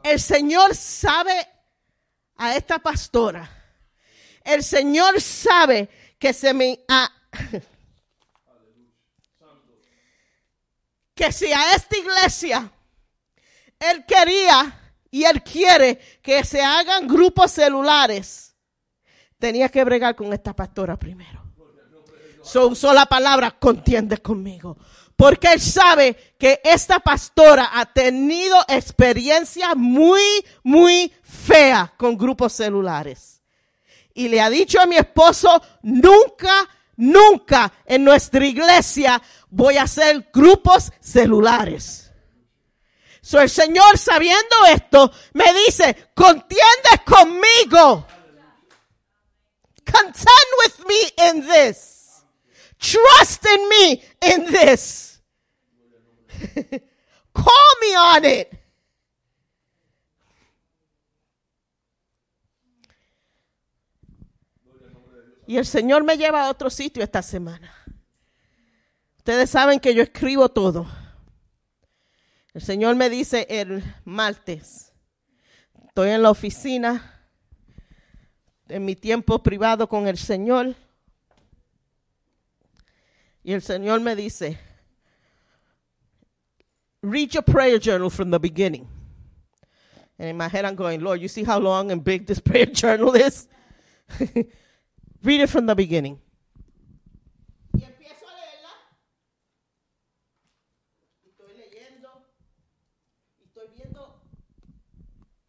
El Señor sabe a esta pastora. El Señor sabe que se me ha que si a esta iglesia él quería y él quiere que se hagan grupos celulares, tenía que bregar con esta pastora primero. So usó la palabra contiende conmigo. Porque él sabe que esta pastora ha tenido experiencia muy, muy fea con grupos celulares. Y le ha dicho a mi esposo, nunca, nunca en nuestra iglesia voy a hacer grupos celulares. So el Señor sabiendo esto me dice, contiende conmigo. Contend with me in this. Trust in me in this. Call me on it. Y el Señor me lleva a otro sitio esta semana. Ustedes saben que yo escribo todo. El Señor me dice el martes, estoy en la oficina, en mi tiempo privado con el Señor. Y el Señor me dice, read your prayer journal from the beginning. And in my head I'm going, Lord, you see how long and big this prayer journal is? read it from the beginning.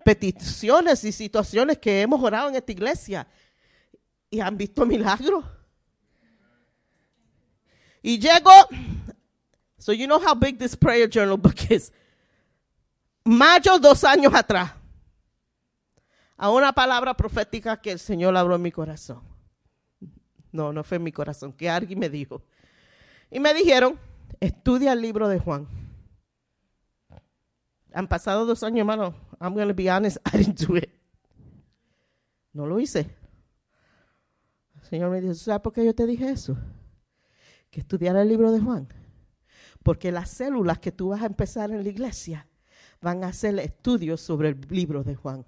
Peticiones y situaciones que hemos orado en esta iglesia. Y han visto milagros. Y llego, so you know how big this prayer journal book is. Mayo dos años atrás, a una palabra profética que el Señor habló en mi corazón. No, no fue en mi corazón, que alguien me dijo. Y me dijeron, estudia el libro de Juan. Han pasado dos años, hermano. I'm going to be honest, I didn't do it. No lo hice. El Señor me dijo, ¿sabes por qué yo te dije eso? Que estudiara el libro de Juan. Porque las células que tú vas a empezar en la iglesia van a hacer estudios sobre el libro de Juan.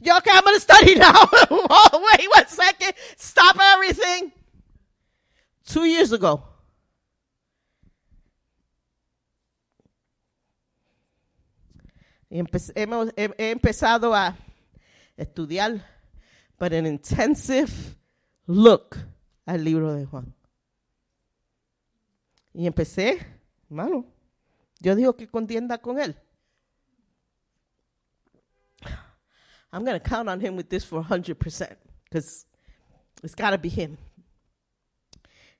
Yo, okay, I'm going to now. oh, wait one second. Stop everything. Two years ago, he, empezado a estudiar para an intensive look al libro de Juan. Y empecé, hermano, yo digo que contienda con él. I'm going to count on him with this for 100% because it's got to be him.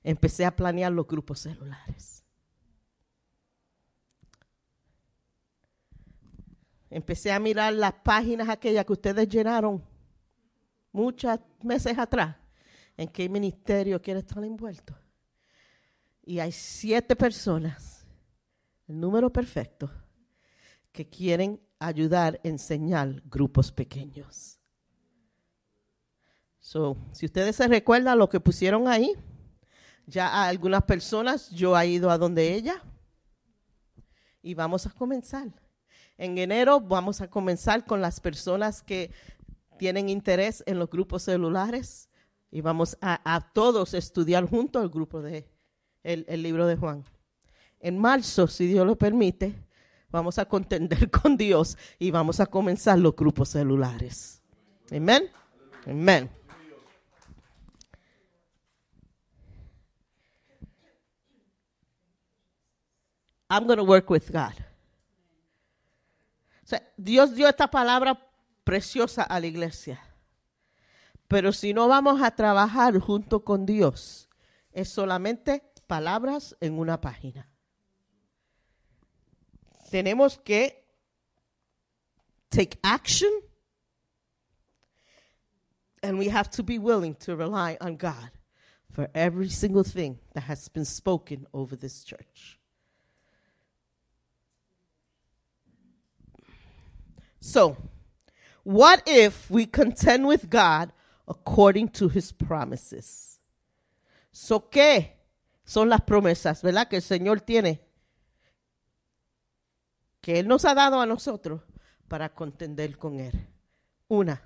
Empecé a planear los grupos celulares. empecé a mirar las páginas aquellas que ustedes llenaron muchos meses atrás. ¿En qué ministerio quiere estar envuelto? Y hay siete personas, el número perfecto, que quieren ayudar enseñar grupos pequeños. So, si ustedes se recuerdan lo que pusieron ahí, ya a algunas personas yo he ido a donde ella y vamos a comenzar. En enero vamos a comenzar con las personas que tienen interés en los grupos celulares y vamos a, a todos estudiar juntos el grupo de el, el libro de Juan. En marzo, si Dios lo permite, vamos a contender con Dios y vamos a comenzar los grupos celulares. Amén. Amén. I'm going to work with God. O sea, Dios dio esta palabra preciosa a la iglesia. Pero si no vamos a trabajar junto con Dios, es solamente palabras en una página. Tenemos que take action and we have to be willing to rely on God for every single thing that has been spoken over this church. So, what if we contend with God according to his promises? So, ¿qué son las promesas, verdad? Que el Señor tiene, que Él nos ha dado a nosotros para contender con Él. Una,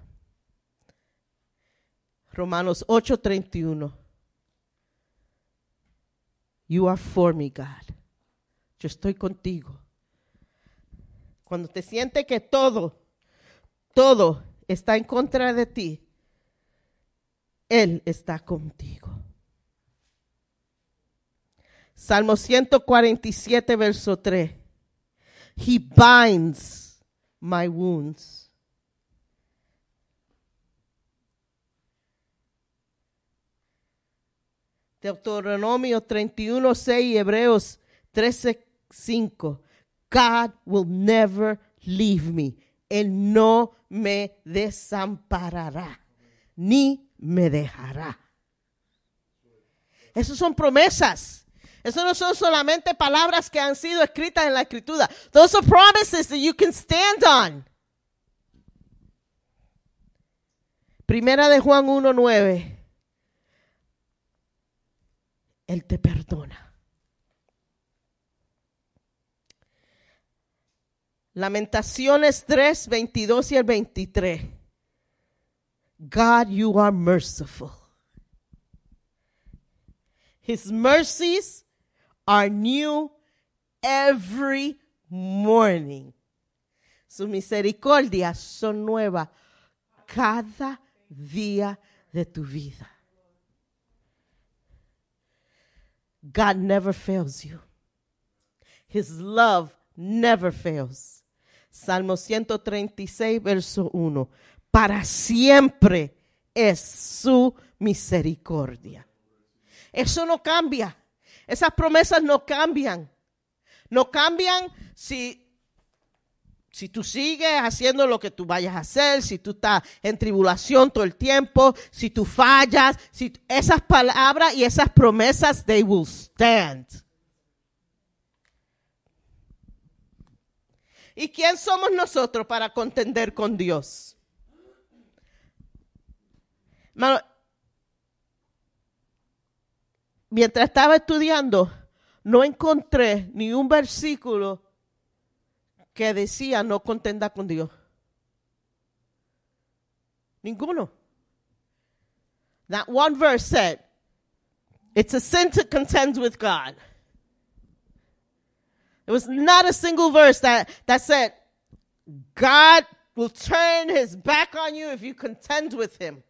Romanos 8:31. You are for me, God. Yo estoy contigo. Cuando te sientes que todo, todo está en contra de ti, Él está contigo. Salmo 147, verso 3. He binds my wounds. Deuteronomio 31, 6 y Hebreos 13, 5. God will never leave me. Él no me desamparará, ni me dejará. Esas son promesas. Eso no son solamente palabras que han sido escritas en la escritura. Those are promises that you can stand on. Primera de Juan 1.9. Él te perdona. Lamentaciones 3, 22 y el 23. God, you are merciful. His mercies are new every morning. Sus misericordias son nuevas cada día de tu vida. God never fails you. His love never fails. Salmo 136, verso 1. Para siempre es su misericordia. Eso no cambia. Esas promesas no cambian. No cambian si, si tú sigues haciendo lo que tú vayas a hacer, si tú estás en tribulación todo el tiempo, si tú fallas, si esas palabras y esas promesas, they will stand. ¿Y quién somos nosotros para contender con Dios? Hermano, mientras estaba estudiando, no encontré ni un versículo que decía no contenda con Dios. Ninguno. That one verse said, it's a sin to contend with God. There was not a single verse that, that said, God will turn his back on you if you contend with him.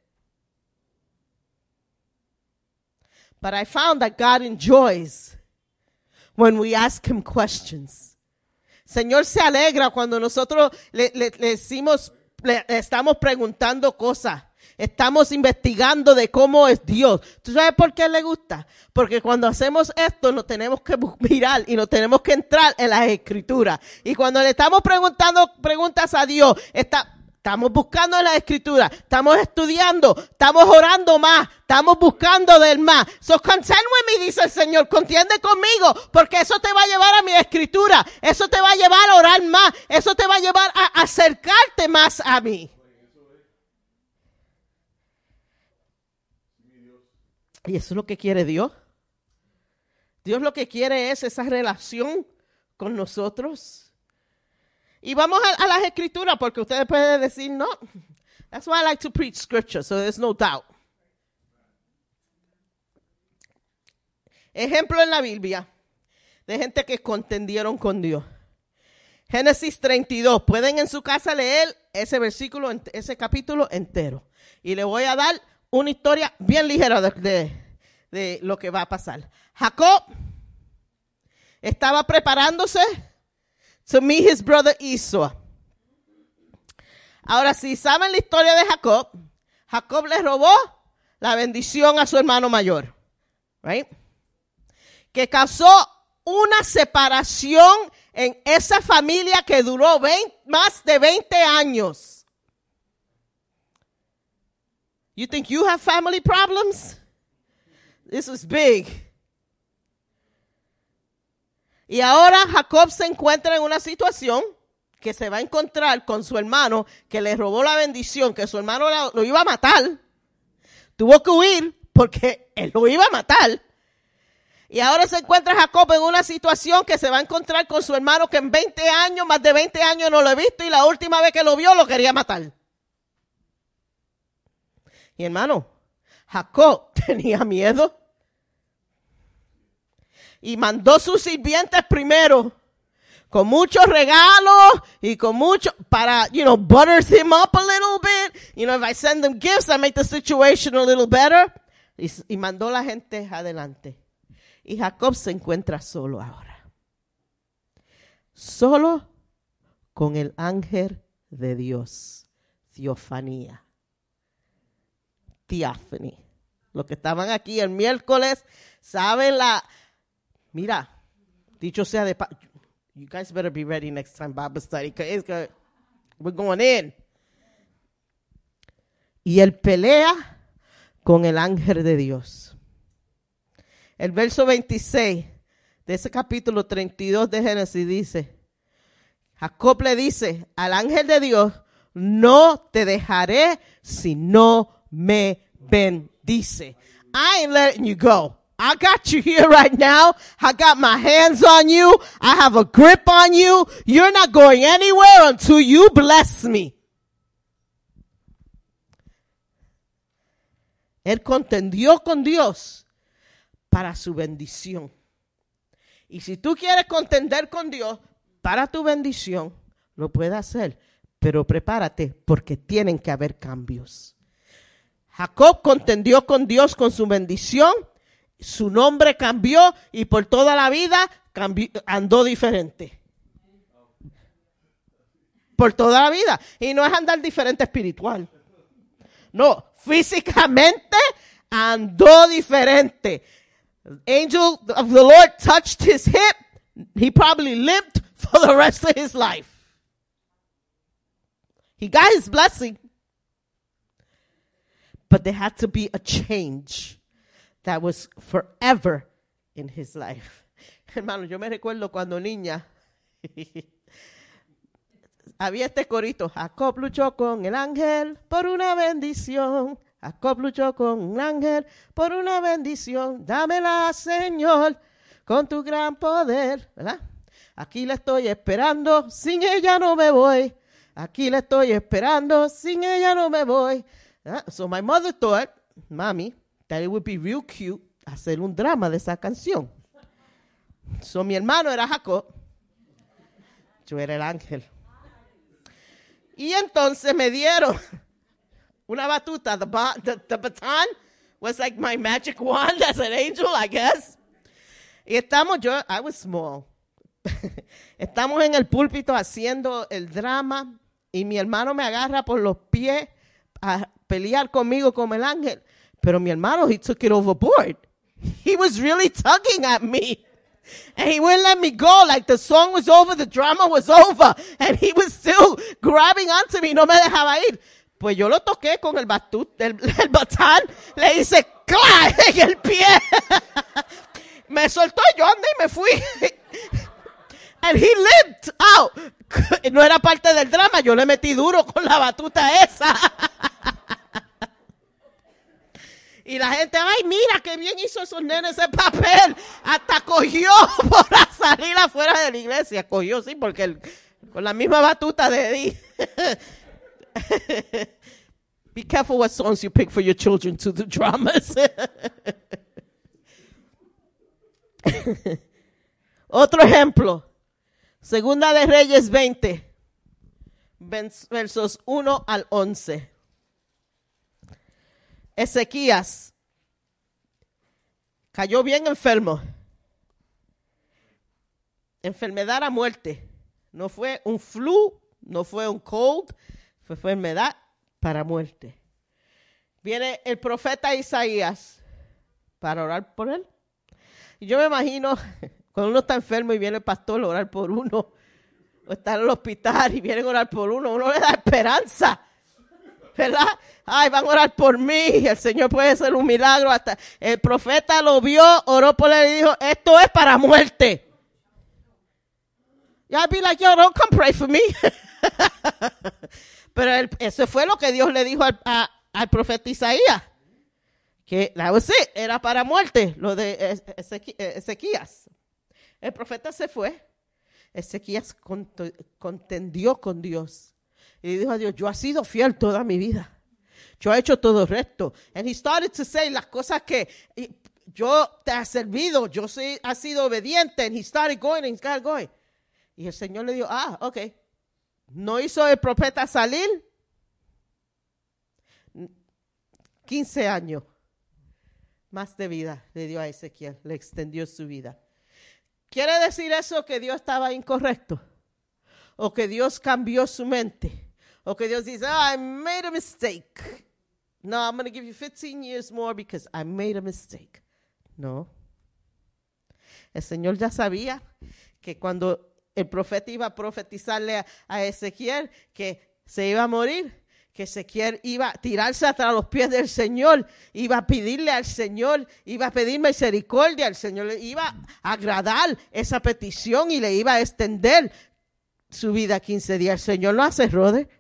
But I found that God enjoys when we ask him questions. Señor se alegra cuando nosotros le, le, le decimos, le, estamos preguntando cosas. Estamos investigando de cómo es Dios. ¿Tú sabes por qué le gusta? Porque cuando hacemos esto nos tenemos que mirar y nos tenemos que entrar en las escrituras. Y cuando le estamos preguntando preguntas a Dios, está- estamos buscando en las escrituras, estamos estudiando, estamos orando más, estamos buscando del más. So with me, dice el Señor, contiende conmigo, porque eso te va a llevar a mi escritura, eso te va a llevar a orar más, eso te va a llevar a acercarte más a mí. Y eso es lo que quiere Dios. Dios lo que quiere es esa relación con nosotros. Y vamos a, las escrituras porque ustedes pueden decir, no, that's why I like to preach scripture, so there's no doubt. Ejemplo en la Biblia de gente que contendieron con Dios. Génesis 32. Pueden en su casa leer ese versículo, ese capítulo entero. Y le voy a dar una historia bien ligera de- de lo que va a pasar. Jacob estaba preparándose to meet his brother Esau. Ahora, si saben la historia de Jacob, Jacob le robó la bendición a su hermano mayor. Right? Que causó una separación en esa familia que duró 20 más de 20 años. You think you have family problems? This is big. Y ahora Jacob se encuentra en una situación que se va a encontrar con su hermano que le robó la bendición, que su hermano lo iba a matar. Tuvo que huir porque él lo iba a matar. Y ahora se encuentra Jacob en una situación que se va a encontrar con su hermano que en 20 años, más de 20 años no lo he visto y la última vez que lo vio lo quería matar. Y hermano, Jacob tenía miedo y mandó sus sirvientes primero con muchos regalos y con mucho para, you know, butter him up a little bit. You know, if I send them gifts, I make the situation a little better. Y, y mandó la gente adelante. Y Jacob se encuentra solo ahora. Solo con el ángel de Dios. Teofanía. Theophany. Los que estaban aquí el miércoles saben la... Mira, dicho sea de... You guys better be ready next time Bible study. it's we're going in. Y él pelea con el ángel de Dios. El verso 26 de ese capítulo 32 de Génesis dice, Jacob le dice al ángel de Dios, no te dejaré si no me bendice. I ain't letting you go. I got you here right now. I got my hands on you. I have a grip on you. You're not going anywhere until you bless me. Él contendió con Dios para su bendición. Y si tú quieres contender con Dios para tu bendición, lo puedes hacer. Pero prepárate porque tienen que haber cambios. Jacob contendió con Dios con su bendición. Su nombre cambió y por toda la vida cambió- andó diferente. Por toda la vida. Y no es andar diferente espiritual. No, físicamente andó diferente. Angel of the Lord touched his hip. He probably limped for the rest of his life. He got his blessing. But there had to be a change that was forever in his life. Hermano, yo me recuerdo cuando niña había este corito. Jacob luchó con el ángel por una bendición. Jacob luchó con un ángel por una bendición. Dámela, Señor, con tu gran poder. ¿Verdad? Aquí la estoy esperando, sin ella no me voy. Aquí la estoy esperando, sin ella no me voy. ¿Verdad? So my mother thought, mami, that it would be real cute hacer un drama de esa canción. So mi hermano era Jacob. Yo era el ángel. Y entonces me dieron una batuta. The, ba- the, the baton was like my magic wand as an angel, I guess. Y estamos, yo, I was small. Estamos en el púlpito haciendo el drama y mi hermano me agarra por los pies a pelear conmigo como el ángel. Pero mi hermano, he took it overboard. He was really tugging at me. And he wouldn't let me go. Like the song was over, the drama was over. And he was still grabbing onto me. No me dejaba ir. Pues yo lo toqué con el batut, el, el batán. Le hice ¡clac! en el pie. me soltó yo andé y me fui. And he limped out. No era parte del drama. Yo le metí duro con la batuta esa. Y la gente, ay, mira qué bien hizo esos nenes ese papel. Hasta cogió por salir afuera de la iglesia. Cogió, sí, porque con la misma batuta de Eddie. Be careful what songs you pick for your children to the dramas. Otro ejemplo. Segunda de Reyes 20, vers- versos 1 al 11. Ezequías cayó bien enfermo. Enfermedad a muerte. No fue un flu, no fue un cold, fue enfermedad para muerte. Viene el profeta Isaías para orar por él. Y yo me imagino cuando uno está enfermo y viene el pastor a orar por uno, o está en el hospital y vienen a orar por uno, uno le da esperanza. ¿Verdad? Ay, van a orar por mí, el Señor puede hacer un milagro. Hasta el profeta lo vio, oró por él y dijo, esto es para muerte. Y I'd be like, yo, don't come pray for me. Pero eso fue lo que Dios le dijo al, al profeta Isaías. Que it, era para muerte, lo de Ezequías. El profeta se fue. Ezequías cont- contendió con Dios. Y dijo a Dios, yo he sido fiel toda mi vida. Yo he hecho todo recto. And he started to say las cosas que yo te he servido, yo soy, ha sido obediente. And he started going and he started going. Y el Señor le dijo, ah, ok. No hizo el profeta salir 15 años más de vida le dio a Ezequiel, le extendió su vida. ¿Quiere decir eso que Dios estaba incorrecto? ¿O que Dios cambió su mente? ¿O que Dios dice, oh, I made a mistake? No, I'm going to give you 15 years more because I made a mistake. No. El Señor ya sabía que cuando el profeta iba a profetizarle a, a Ezequiel que se iba a morir, que Ezequiel iba a tirarse hasta los pies del Señor, iba a pedirle al Señor, iba a pedir misericordia al Señor, le iba a agradar esa petición y le iba a extender su vida 15 días. El Señor no hace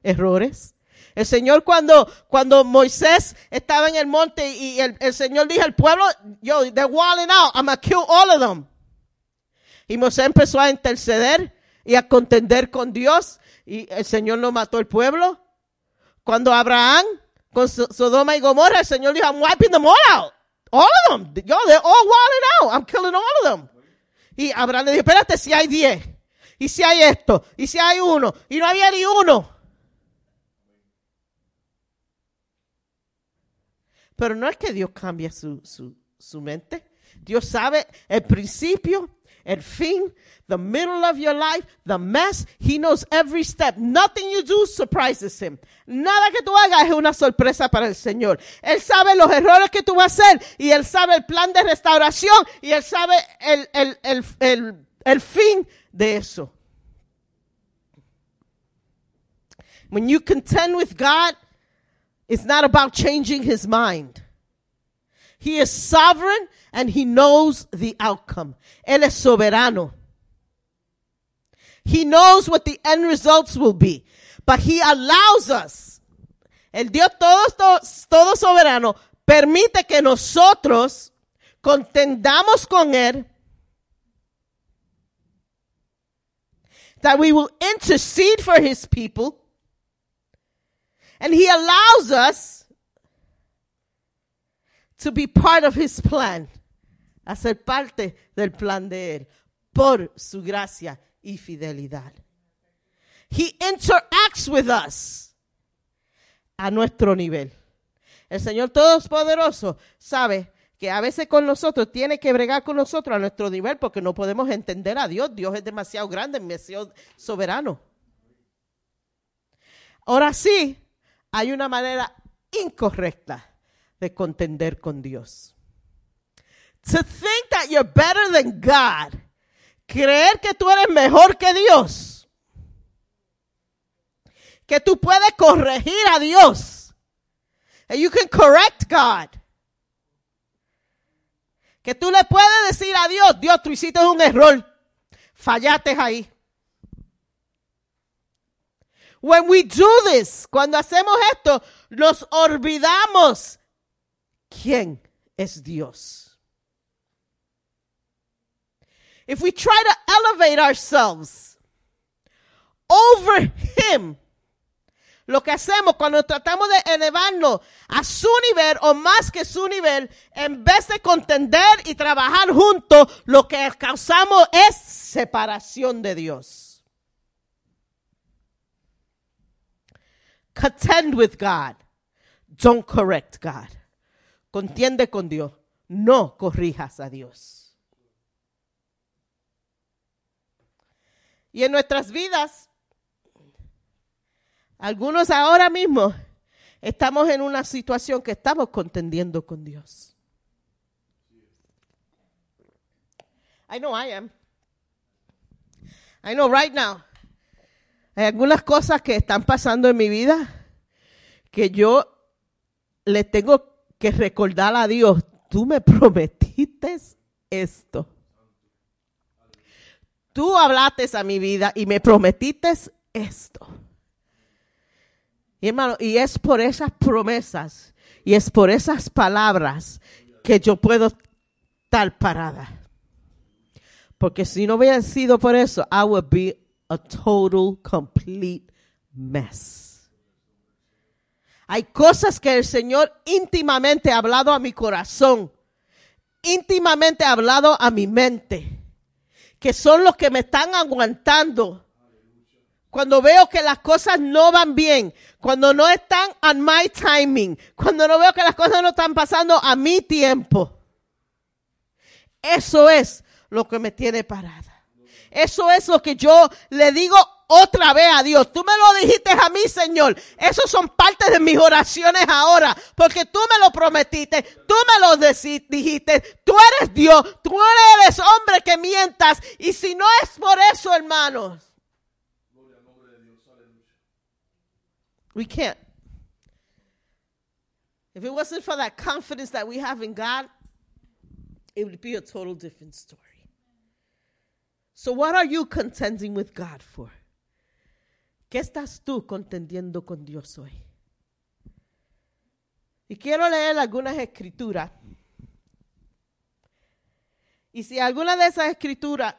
errores. El Señor cuando, cuando Moisés estaba en el monte y el, el Señor dijo al pueblo, yo, they're walling out, I'm gonna kill all of them. Y Moisés empezó a interceder y a contender con Dios y el Señor no mató el pueblo. Cuando Abraham con So- Sodoma y Gomorra, el Señor dijo, I'm wiping them all out. All of them. Yo, they're all walling out. I'm killing all of them. Y Abraham le dijo, espérate, si hay diez. Y si hay esto. Y si hay uno. Y no había ni uno. Pero no es que Dios cambie su, su, su mente. Dios sabe el principio, el fin, the middle of your life, the mess. He knows every step. Nothing you do surprises him. Nada que tú hagas es una sorpresa para el Señor. Él sabe los errores que tú vas a hacer y él sabe el plan de restauración y él sabe el, el, el, el, el fin de eso. When you contend with God, it's not about changing his mind. He is sovereign and he knows the outcome. Él es soberano. He knows what the end results will be. But he allows us. El Dios todo, todo, soberano permite que nosotros contendamos con él. That we will intercede for his people. And he allows us to be part of his plan, a ser parte del plan de él, por su gracia y fidelidad. He interacts with us a nuestro nivel. El Señor Todopoderoso sabe que a veces con nosotros tiene que bregar con nosotros a nuestro nivel porque no podemos entender a Dios. Dios es demasiado grande, demasiado soberano. Ahora sí, hay una manera incorrecta de contender con Dios. To think that you're better than God. Creer que tú eres mejor que Dios. Que tú puedes corregir a Dios. And you can correct God. Que tú le puedes decir a Dios, Dios, tú hiciste un error. Fallaste ahí. When we do this, cuando hacemos esto, nos olvidamos quién es Dios. If we try to elevate ourselves over Him, lo que hacemos cuando tratamos de elevarnos a su nivel o más que su nivel, en vez de contender y trabajar juntos, lo que causamos es separación de Dios. Contend with God. Don't correct God. Contiende con Dios. No corrijas a Dios. Y en nuestras vidas, algunos ahora mismo estamos en una situación que estamos contendiendo con Dios. I know I am. I know right now. Hay algunas cosas que están pasando en mi vida que yo le tengo que recordar a Dios. Tú me prometiste esto. Tú hablaste a mi vida y me prometiste esto. Y y es por esas promesas y es por esas palabras que yo puedo estar parada. Porque si no hubiera sido por eso, I would be a total, complete mess. Hay cosas que el Señor íntimamente ha hablado a mi corazón, íntimamente ha hablado a mi mente, que son los que me están aguantando. Cuando veo que las cosas no van bien, cuando no están on my timing, cuando no veo que las cosas no están pasando a mi tiempo. Eso es lo que me tiene parada. Eso es lo que yo le digo otra vez a Dios. Tú me lo dijiste a mí, Señor. Esos son partes de mis oraciones ahora. Porque tú me lo prometiste. Tú me lo dijiste. Tú eres Dios. Tú no eres hombre que mientas. Y si no es por eso, hermanos. We can't. If it wasn't for that confidence that we have in God, it would be a total different story. So, what are you contending with God for? ¿Qué estás tú contendiendo con Dios hoy? Y quiero leer algunas escrituras. Y si alguna de esas escrituras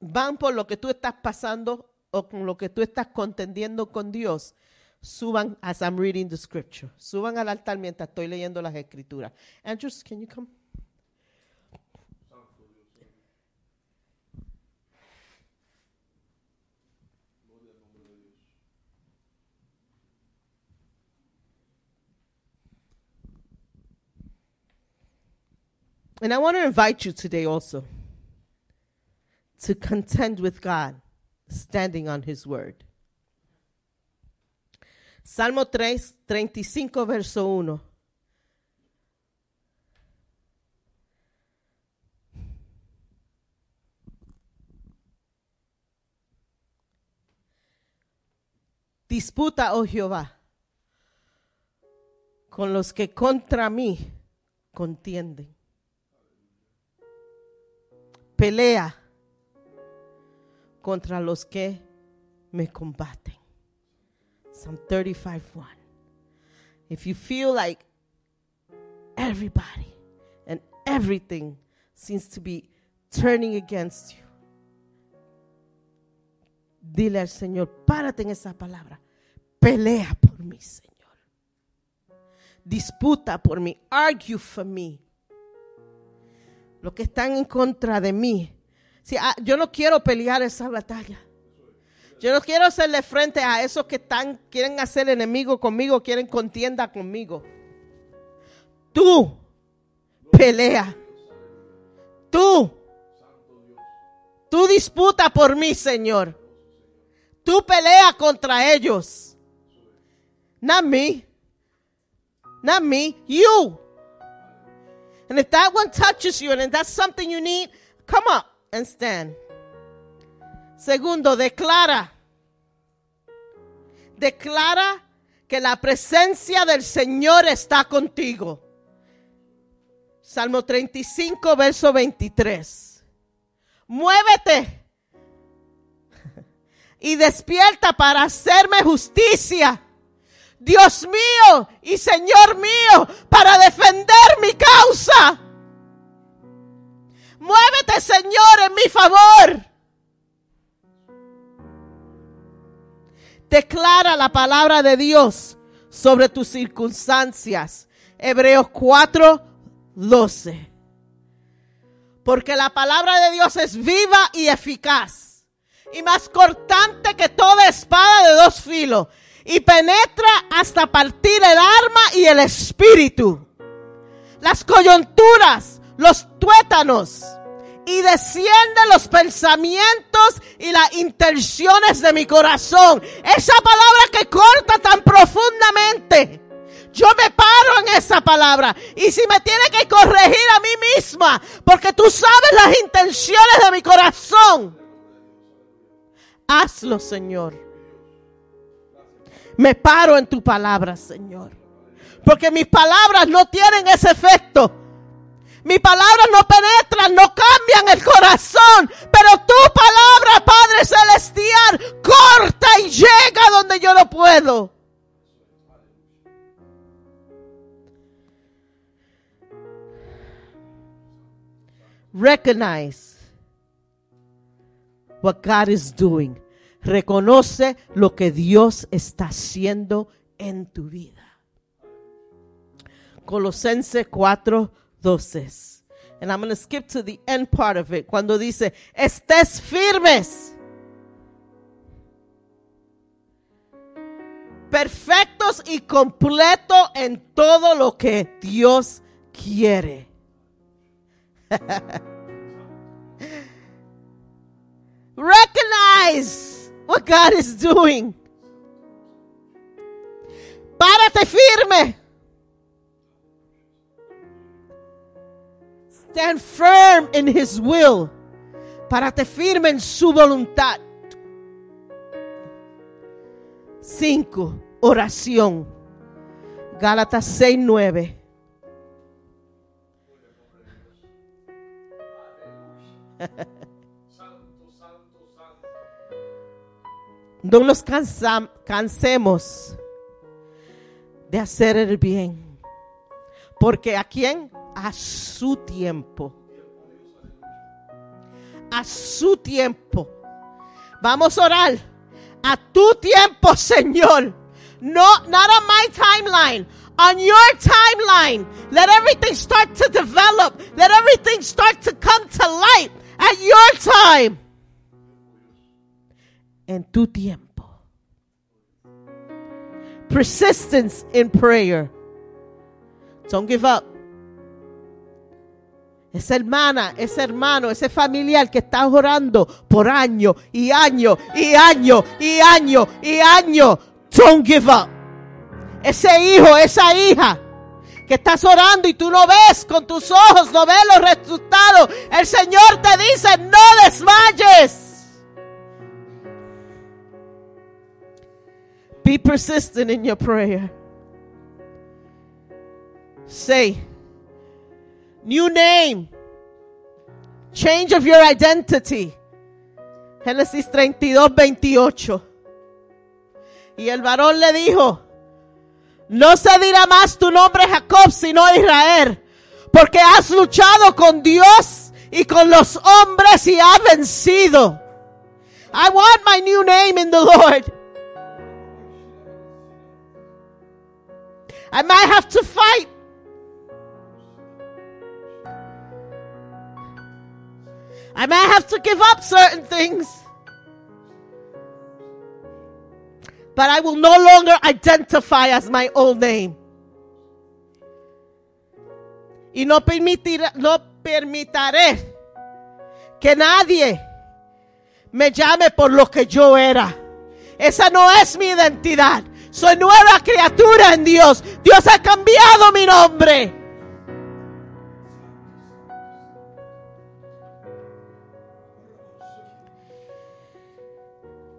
van por lo que tú estás pasando o con lo que tú estás contendiendo con Dios, suban as I'm reading the scripture. Suban al altar mientras estoy leyendo las escrituras. Andrew, can you come? And I want to invite you today also to contend with God, standing on His word. Salmo 3, 35, verso 1. Disputa, oh Jehová, con los que contra mí contienden. Pelea contra los que me combaten. Psalm 35 1. If you feel like everybody and everything seems to be turning against you, dile al Señor, párate en esa palabra. Pelea por mí, Señor. Disputa por mí. Argue for me. Los que están en contra de mí. Ah, yo no quiero pelear esa batalla. Yo no quiero hacerle frente a esos que están, quieren hacer enemigo conmigo, quieren contienda conmigo. Tú pelea. Tú. Tú disputa por mí, Señor. Tú pelea contra ellos. Not me. Not me, you. And if that one touches you and if that's something you need, come up and stand. Segundo, declara. Declara que la presencia del Señor está contigo. Salmo 35, verso 23. Muévete y despierta para hacerme justicia. Dios mío y Señor mío, para defender mi causa. Muévete, Señor, en mi favor. Declara la palabra de Dios sobre tus circunstancias. Hebreos 4, 12. Porque la palabra de Dios es viva y eficaz. Y más cortante que toda espada de dos filos. Y penetra hasta partir el arma y el espíritu. Las coyunturas, los tuétanos. Y desciende los pensamientos y las intenciones de mi corazón. Esa palabra que corta tan profundamente. Yo me paro en esa palabra. Y si me tiene que corregir a mí misma, porque tú sabes las intenciones de mi corazón, hazlo, Señor. Me paro en tu palabra, Señor. Porque mis palabras no tienen ese efecto. Mis palabras no penetran, no cambian el corazón. Pero tu palabra, Padre Celestial, corta y llega donde yo no puedo. Recognize what God is doing. Reconoce lo que Dios está haciendo en tu vida. Colosenses 4, 12. And I'm going to skip to the end part of it. Cuando dice, estés firmes. Perfectos y completos en todo lo que Dios quiere. Recognize what God is doing. Párate firme. Stand firm in His will. Párate firme en su voluntad. Cinco, oración. Gálatas 6, 9. No nos cansa- cansemos de hacer el bien. Porque a quién? A su tiempo. A su tiempo. Vamos a orar. A tu tiempo, Señor. No, not on my timeline. On your timeline. Let everything start to develop. Let everything start to come to light at your time. En tu tiempo. Persistence in prayer. Don't give up. Esa hermana, ese hermano, ese familiar que está orando por año y año y año y año y año. Don't give up. Ese hijo, esa hija que estás orando y tú no ves con tus ojos, no ves los resultados. El Señor te dice, no desmayes. Be persistent in your prayer. Say, new name, change of your identity. Génesis 32, 28. Y el varón le dijo, no se dirá más tu nombre Jacob, sino Israel, porque has luchado con Dios y con los hombres y has vencido. I want my new name in the Lord. I might have to fight. I might have to give up certain things. But I will no longer identify as my old name. Y no, permitir, no permitiré que nadie me llame por lo que yo era. Esa no es mi identidad. Soy nueva criatura en Dios. Dios ha cambiado mi nombre.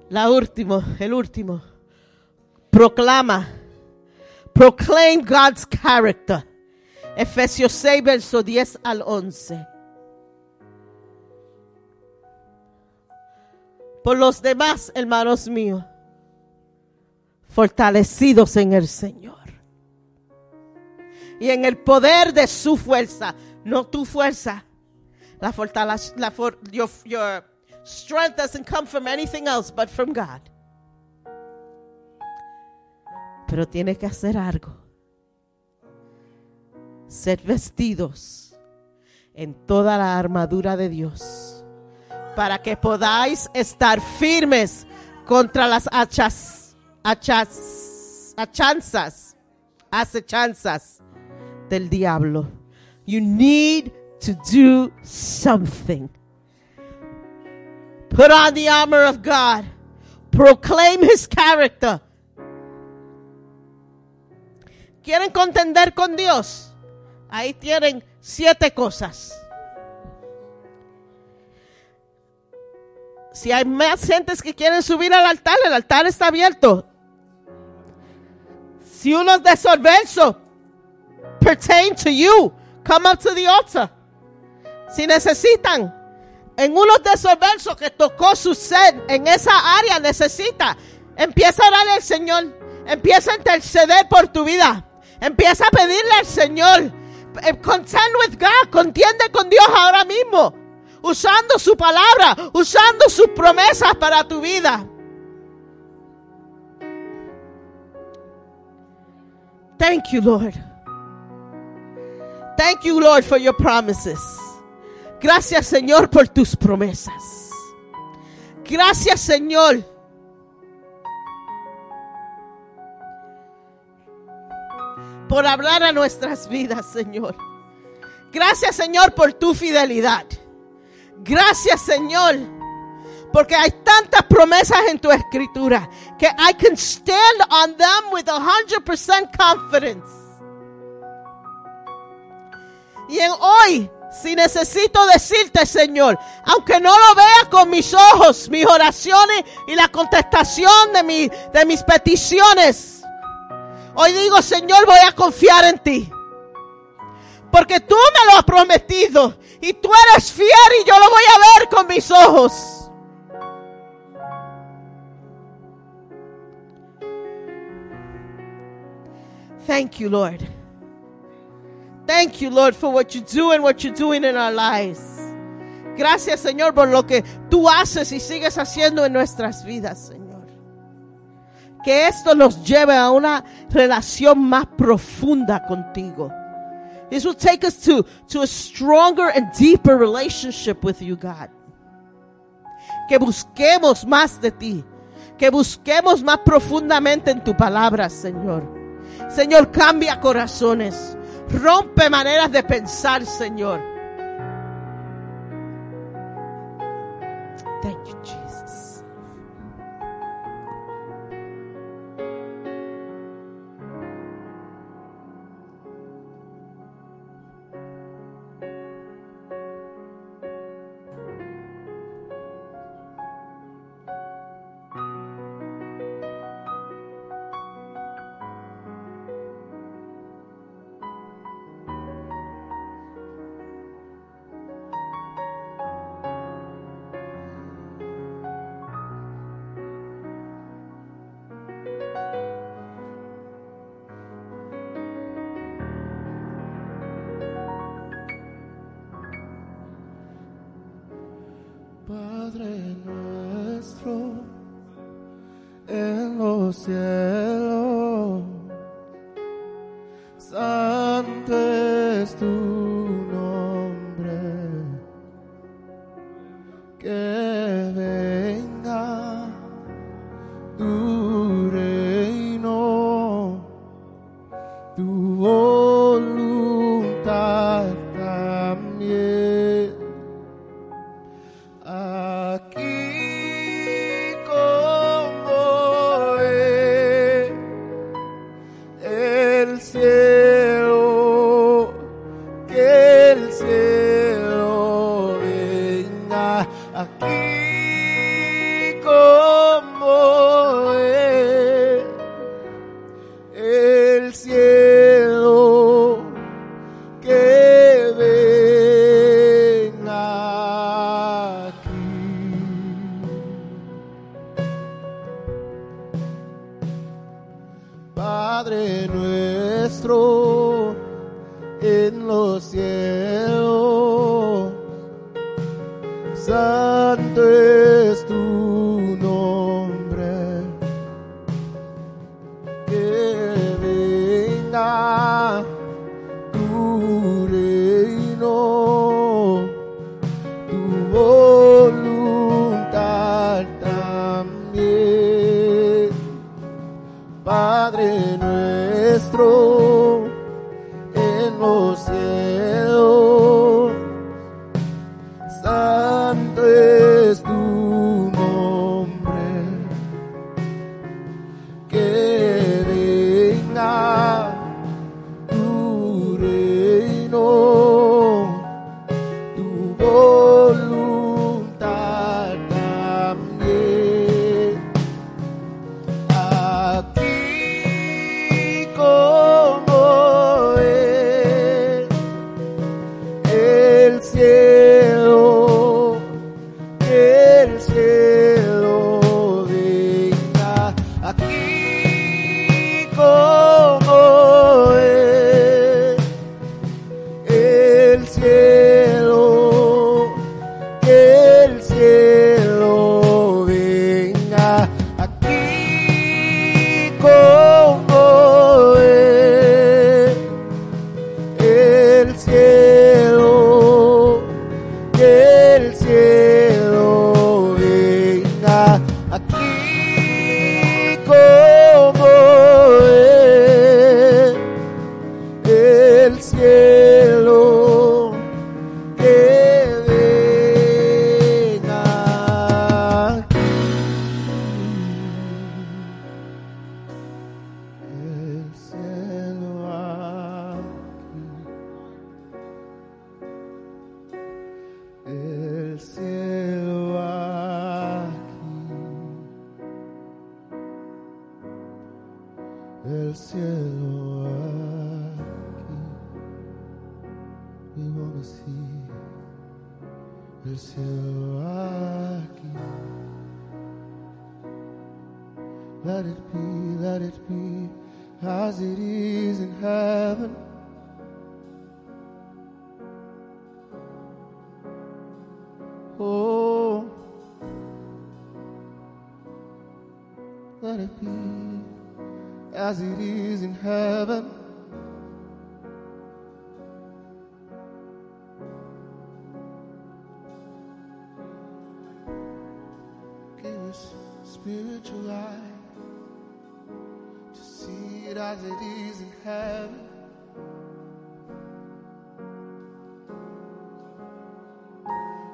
La último, el último. Proclama. Proclaim God's character. Efesios 6, verso 10 al 11. Por los demás, hermanos míos, fortalecidos en el Señor y en el poder de su fuerza, no tu fuerza. La fortaleza, la for- strength doesn't come from anything else but from God. Pero tiene que hacer algo. Ser vestidos en toda la armadura de Dios para que podáis estar firmes contra las hachas, hachas, achanzas, acechanzas del diablo. You need to do something. Put on the armor of God. Proclaim his character. ¿Quieren contender con Dios? Ahí tienen siete cosas. Si hay más gentes que quieren subir al altar, el altar está abierto. Si unos desorversos pertain to you, come up to the altar. Si necesitan, en unos desorversos que tocó su sed en esa área, necesita, empieza a orarle al Señor, empieza a interceder por tu vida, empieza a pedirle al Señor, Eh, contend with God, contiende con Dios ahora mismo, usando su palabra, usando sus promesas para tu vida. Thank you, Lord. Thank you, Lord, for your promises. Gracias, Señor, por tus promesas. Gracias, Señor. Por hablar a nuestras vidas, Señor. Gracias, Señor, por tu fidelidad. Gracias, Señor. Porque hay tantas promesas en tu escritura que I can stand on them with 100% confidence. Y en hoy, si necesito decirte, Señor, aunque no lo vea con mis ojos, mis oraciones y la contestación de, mi, de mis peticiones, hoy digo, Señor, voy a confiar en ti. Porque tú me lo has prometido y tú eres fiel y yo lo voy a ver con mis ojos. Thank you, Lord. Thank you, Lord, for what you do and what you're doing in our lives. Gracias, Señor, por lo que tú haces y sigues haciendo en nuestras vidas, Señor. Que esto nos lleve a una relación más profunda contigo. This will take us to, to a stronger and deeper relationship with you, God. Que busquemos más de ti. Que busquemos más profundamente en tu palabra, Señor. Señor, cambia corazones. Rompe maneras de pensar, Señor. As it is in heaven.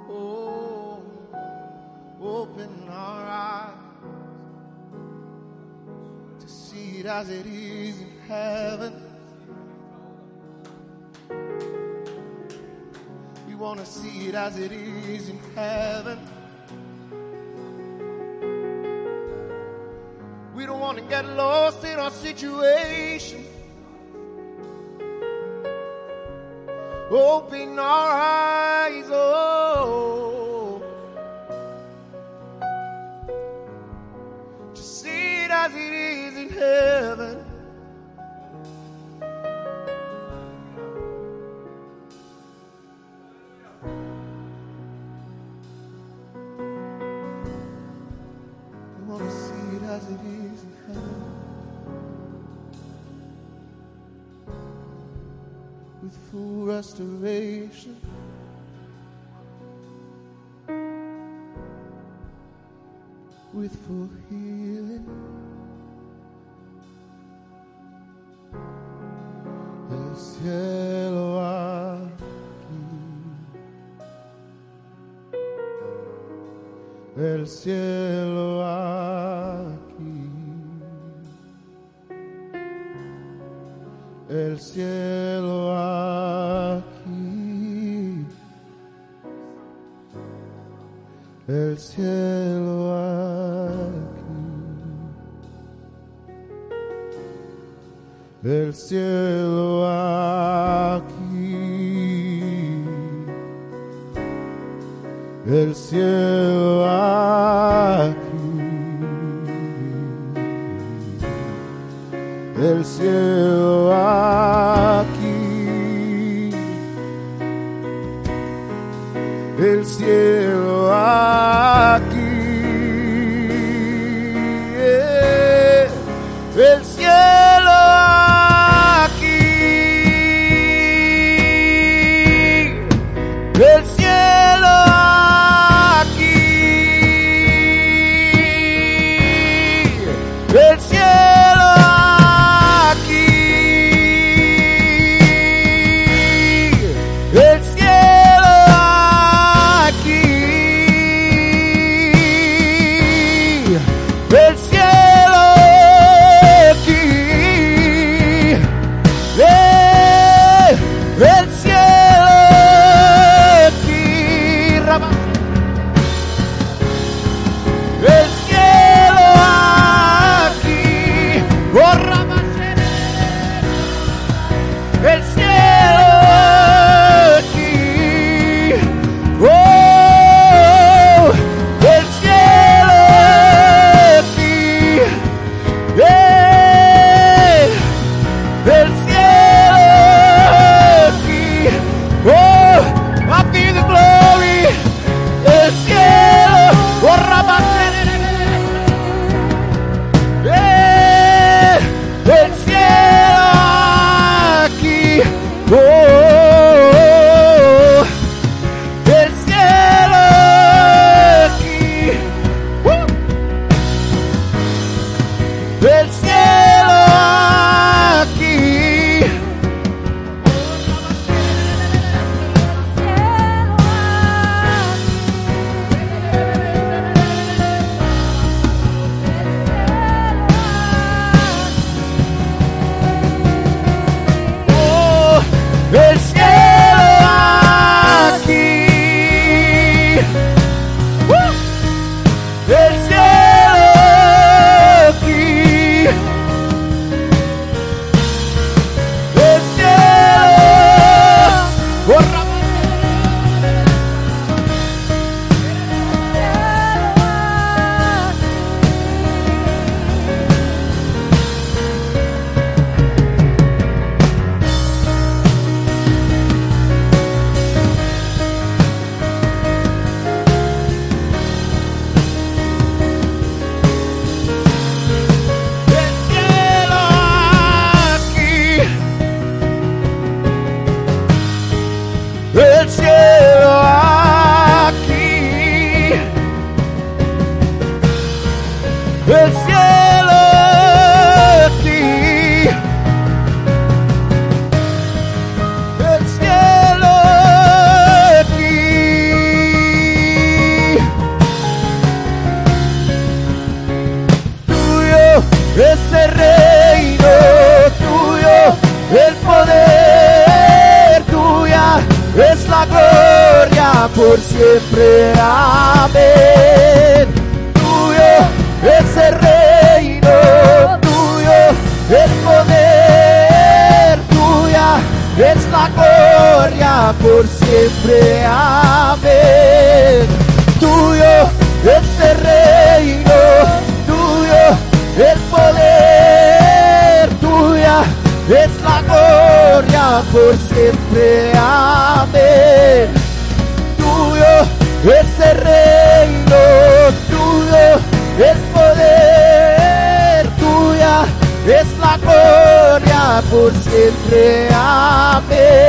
Oh, open our eyes to see it as it is in heaven. We want to see it as it is in heaven. Lost in our situation. Open our eyes, oh, to see it as it is in heaven. Full restoration. With full healing. El cielo aquí. El cielo aquí. El cielo aquí. El cielo aquí. El cielo aquí. El cielo aquí. El cielo gloria por siempre. Amén. Tuyo es el reino, tuyo el poder, tuya es la gloria por siempre. Amén. Tuyo es el reino, tuyo el poder, tuya es la gloria por siempre. Amén ese reino tuyo es poder tuya, es la gloria por siempre. Amén.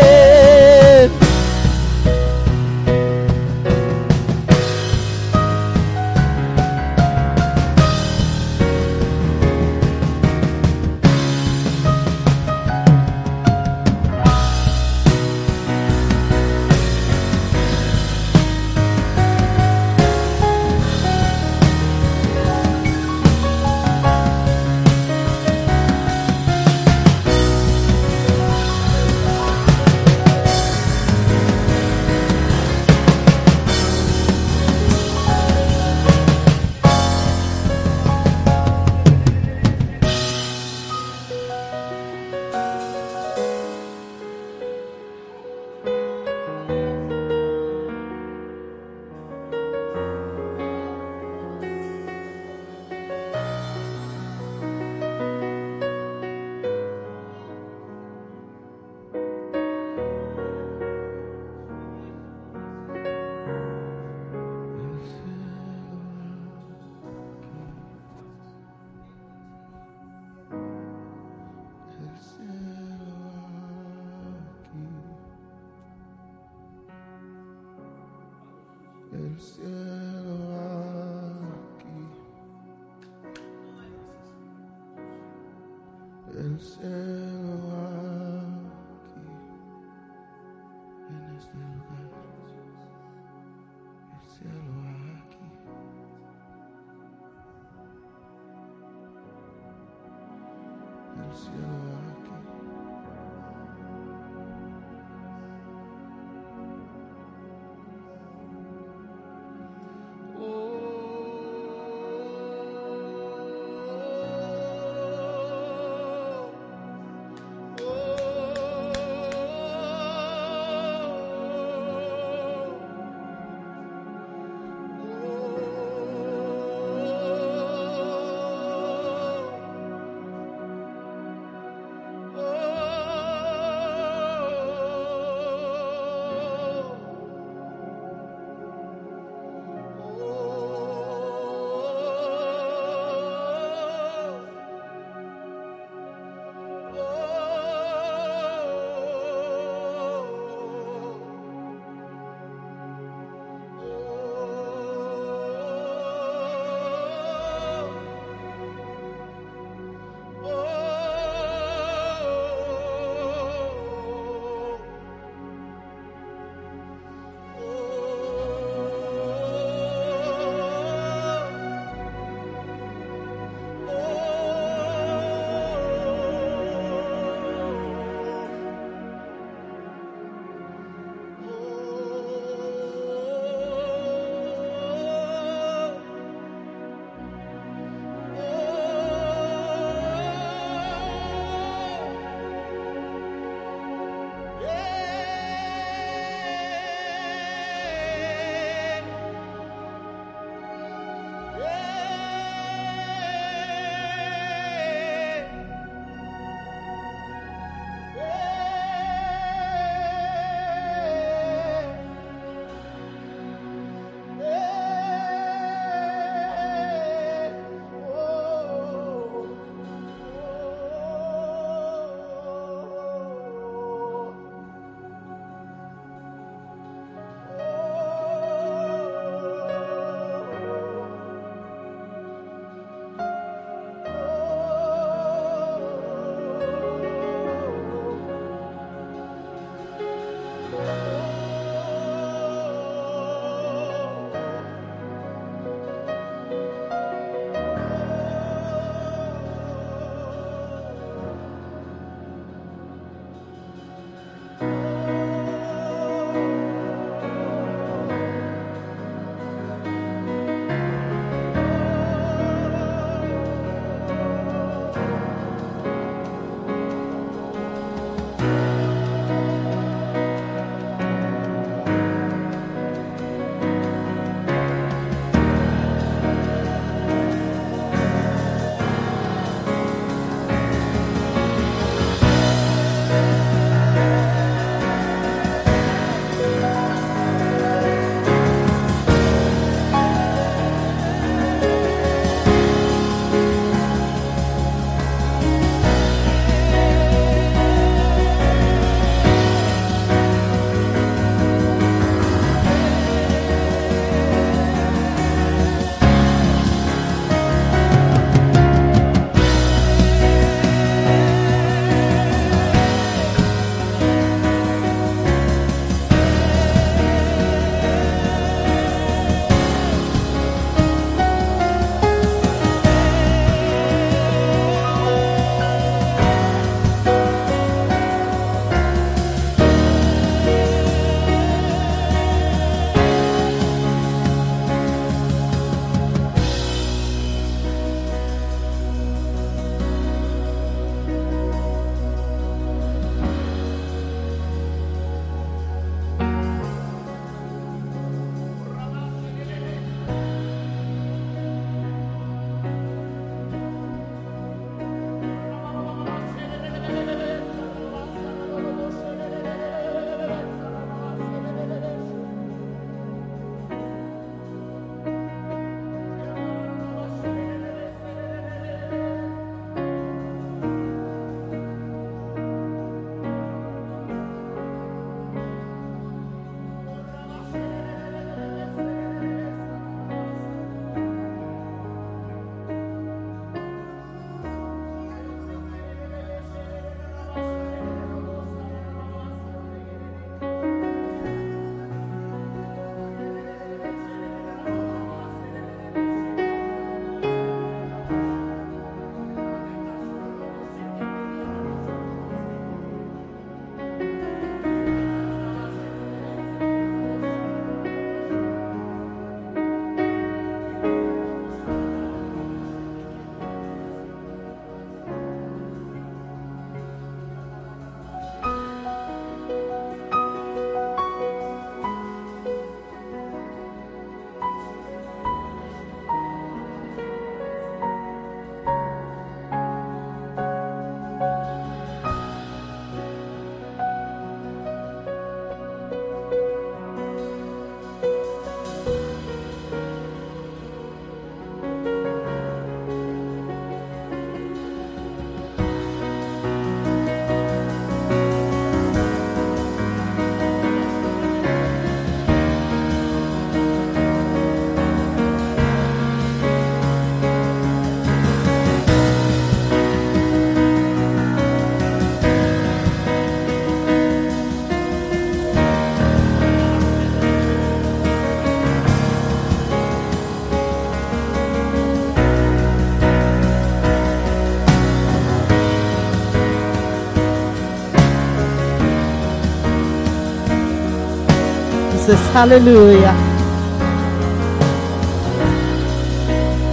Jesus. Hallelujah.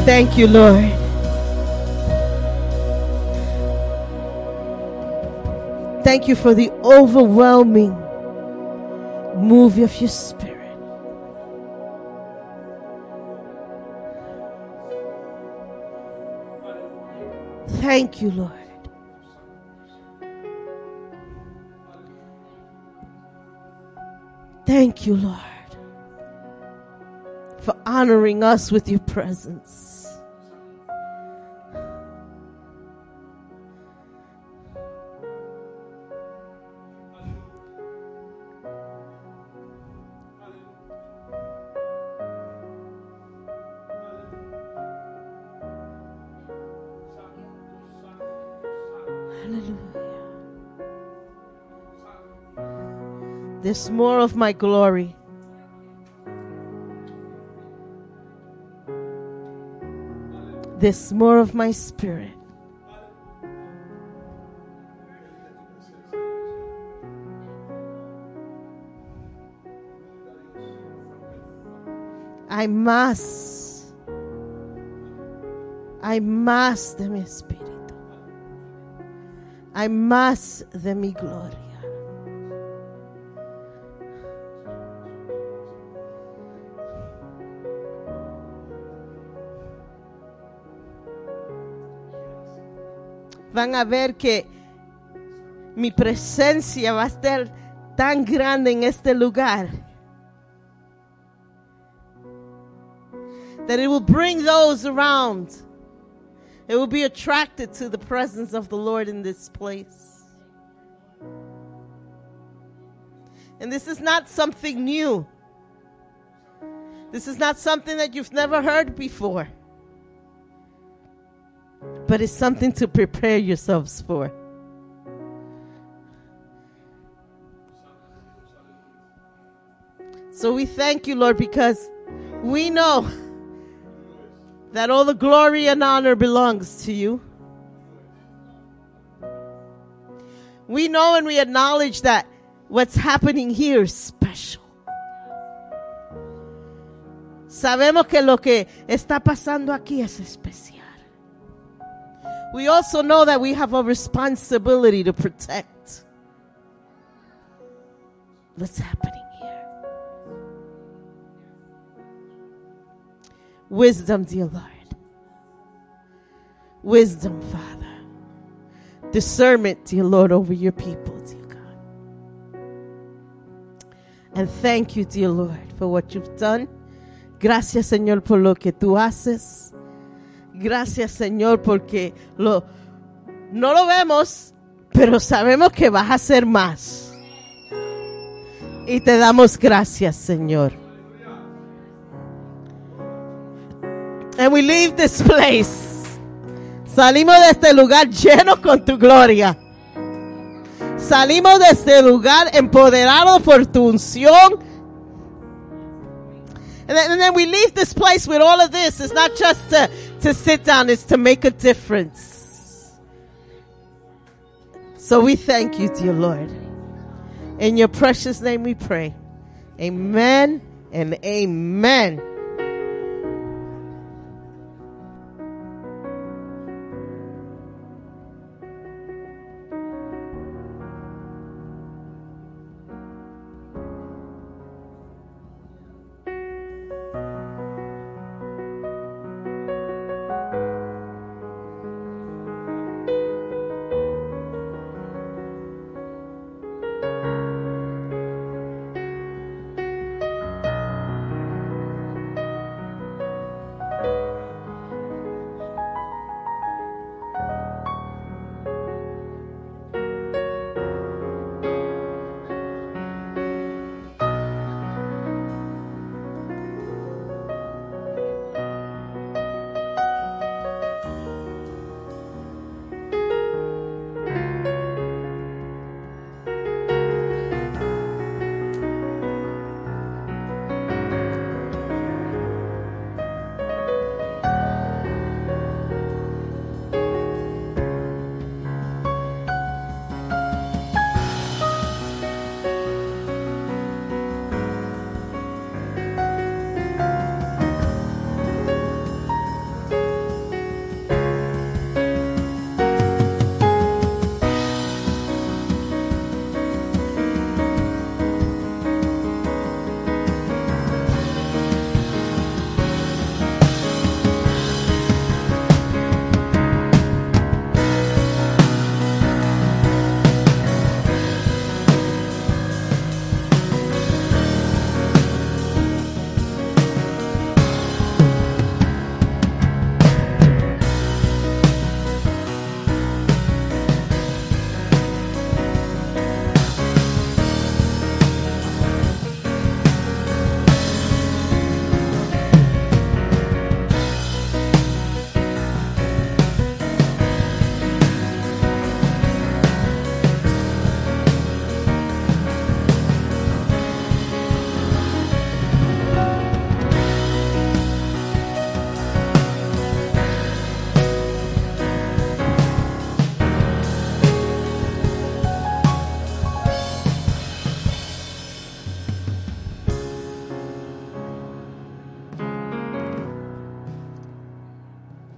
Thank you, Lord. Thank you for the overwhelming move of your spirit. Thank you, Lord. Thank you, Lord, for honoring us with your presence. There's more of my glory. There's more of my spirit. Hay más. Hay más de mi espíritu. Hay más de mi gloria. Van a ver que mi presencia va a estar tan grande en este lugar. That it will bring those around. It will be attracted to the presence of the Lord in this place. And this is not something new. This is not something that you've never heard before. But it's something to prepare yourselves for. So we thank you, Lord, because we know that all the glory and honor belongs to you. We know and we acknowledge that what's happening here is special. Sabemos que lo que está pasando aquí es especial. We also know that we have a responsibility to protect what's happening here. Wisdom, dear Lord. Wisdom, Father. Discernment, dear Lord, over your people, dear God. And thank you, dear Lord, for what you've done. Gracias, Señor, por lo que tú haces. Gracias, Señor, porque lo, no lo vemos, pero sabemos que vas a hacer más. Y te damos gracias, Señor. And we leave this place. Salimos de este lugar llenos con tu gloria. Salimos de este lugar empoderados por tu unción. And then, and then we leave this place with all of this. It's not just to, to sit down, is to make a difference. So we thank you, dear Lord. In your precious name we pray. Amen and amen.